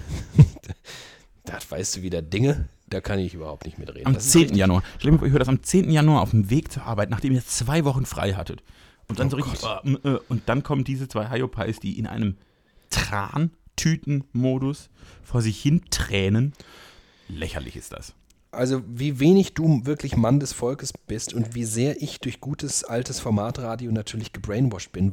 da weißt du wieder Dinge, da kann ich überhaupt nicht mitreden. Am Das ist 10. richtig- Januar. Stell dir mal vor, ich höre das am 10. Januar auf dem Weg zur Arbeit, nachdem ihr zwei Wochen frei hattet. Und dann Oh so richtig. Äh, und dann kommen diese zwei Hyopies, die in einem Trantüten-Modus vor sich hin tränen. Lächerlich ist das. Also wie wenig du wirklich Mann des Volkes bist und wie sehr ich durch gutes altes Formatradio natürlich gebrainwashed bin,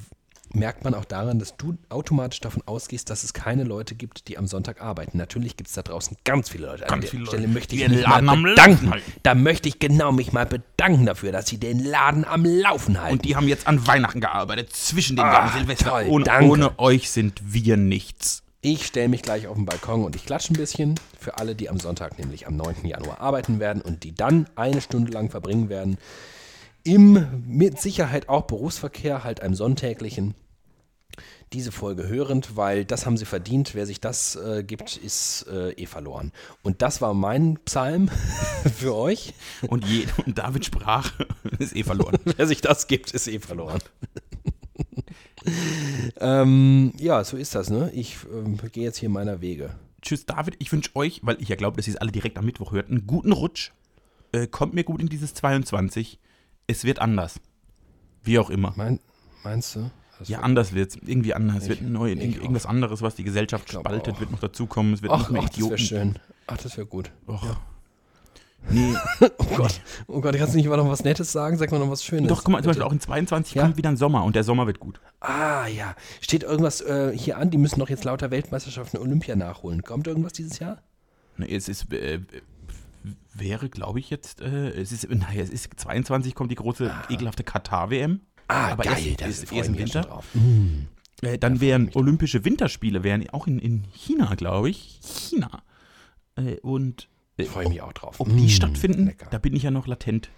merkt man auch daran, dass du automatisch davon ausgehst, dass es keine Leute gibt, die am Sonntag arbeiten. Natürlich gibt es da draußen ganz viele Leute. Ganz An der viele Stelle Leute, möchte ich ihren mich mal Laden am bedanken. Da möchte ich genau mich mal bedanken dafür, dass sie den Laden am Laufen halten. Und die haben jetzt an Weihnachten gearbeitet, zwischen den Jahren Silvester. toll, ohne, danke. ohne euch sind wir nichts. Ich stelle mich gleich auf den Balkon und ich klatsche ein bisschen für alle, die am Sonntag, nämlich am 9. Januar, arbeiten werden und die dann eine Stunde lang verbringen werden. Im mit Sicherheit auch Berufsverkehr, halt einem sonntäglichen. Diese Folge hörend, weil das haben sie verdient. Wer sich das äh, gibt, ist äh, eh verloren. Und das war mein Psalm für euch. Und, je, und David sprach, ist eh verloren. Wer sich das gibt, ist eh verloren. ähm, ja, so ist das, ne? Ich ähm, gehe jetzt hier meiner Wege. Tschüss, David. Ich wünsche euch, weil ich ja glaube, dass ihr es alle direkt am Mittwoch hört, einen guten Rutsch. Äh, kommt mir gut in dieses 22. Es wird anders. Wie auch immer. Mein, meinst du? Das Ja, anders wird es. Irgendwie anders. Es wird Ich- neu, ich irgend- auch. irgendwas anderes, was die Gesellschaft spaltet, auch. wird noch dazukommen. Es wird Ach, noch ach das wäre schön. Ach, das wäre gut. Och. Nee, Oh Gott, oh Gott, kannst du nicht mal noch was Nettes sagen? Sag mal noch was Schönes. doch, guck mal, zum Beispiel auch in 22 Ja? kommt wieder ein Sommer und der Sommer wird gut. Ah, ja. Steht irgendwas äh, hier an? Die müssen doch jetzt lauter Weltmeisterschaften Olympia nachholen. Kommt irgendwas dieses Jahr? Ne, Es ist, äh, wäre, glaube ich, jetzt, äh, es ist, naja, es ist 22 kommt die große, ekelhafte Katar-WM. Ah, Aber geil. erst- das erst- im Winter? drauf. Äh, dann wären Olympische Winterspiele, wären auch in, in China, glaube ich. China. Äh, und äh, Ich freue mich auch drauf. ob die Mm, stattfinden, Lecker. da bin ich ja noch latent.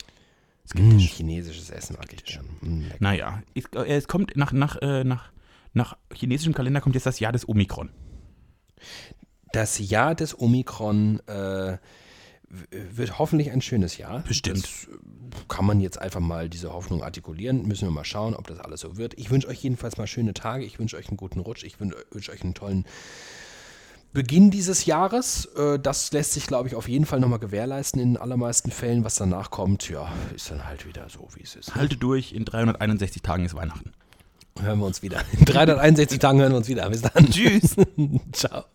Mm, chinesisches Essen gern. Mm, lecker. Naja, es, äh, es kommt nach, nach, äh, nach, nach chinesischem Kalender kommt jetzt das Jahr des Omikron. Das Jahr des Omikron äh, wird hoffentlich ein schönes Jahr. Bestimmt. Das kann man jetzt einfach mal diese Hoffnung artikulieren. Müssen wir mal schauen, ob das alles so wird. Ich wünsche euch jedenfalls mal schöne Tage. Ich wünsche euch einen guten Rutsch. Ich wün- wünsche euch einen tollen Beginn dieses Jahres. Äh, Das lässt sich, glaube ich, auf jeden Fall nochmal gewährleisten in den allermeisten Fällen. Was danach kommt, ja, ist dann halt wieder so, wie es ist. Halte durch, in 361 Tagen ist Weihnachten. Hören wir uns wieder. In 361 Tagen hören wir uns wieder. Bis dann. Tschüss. Ciao.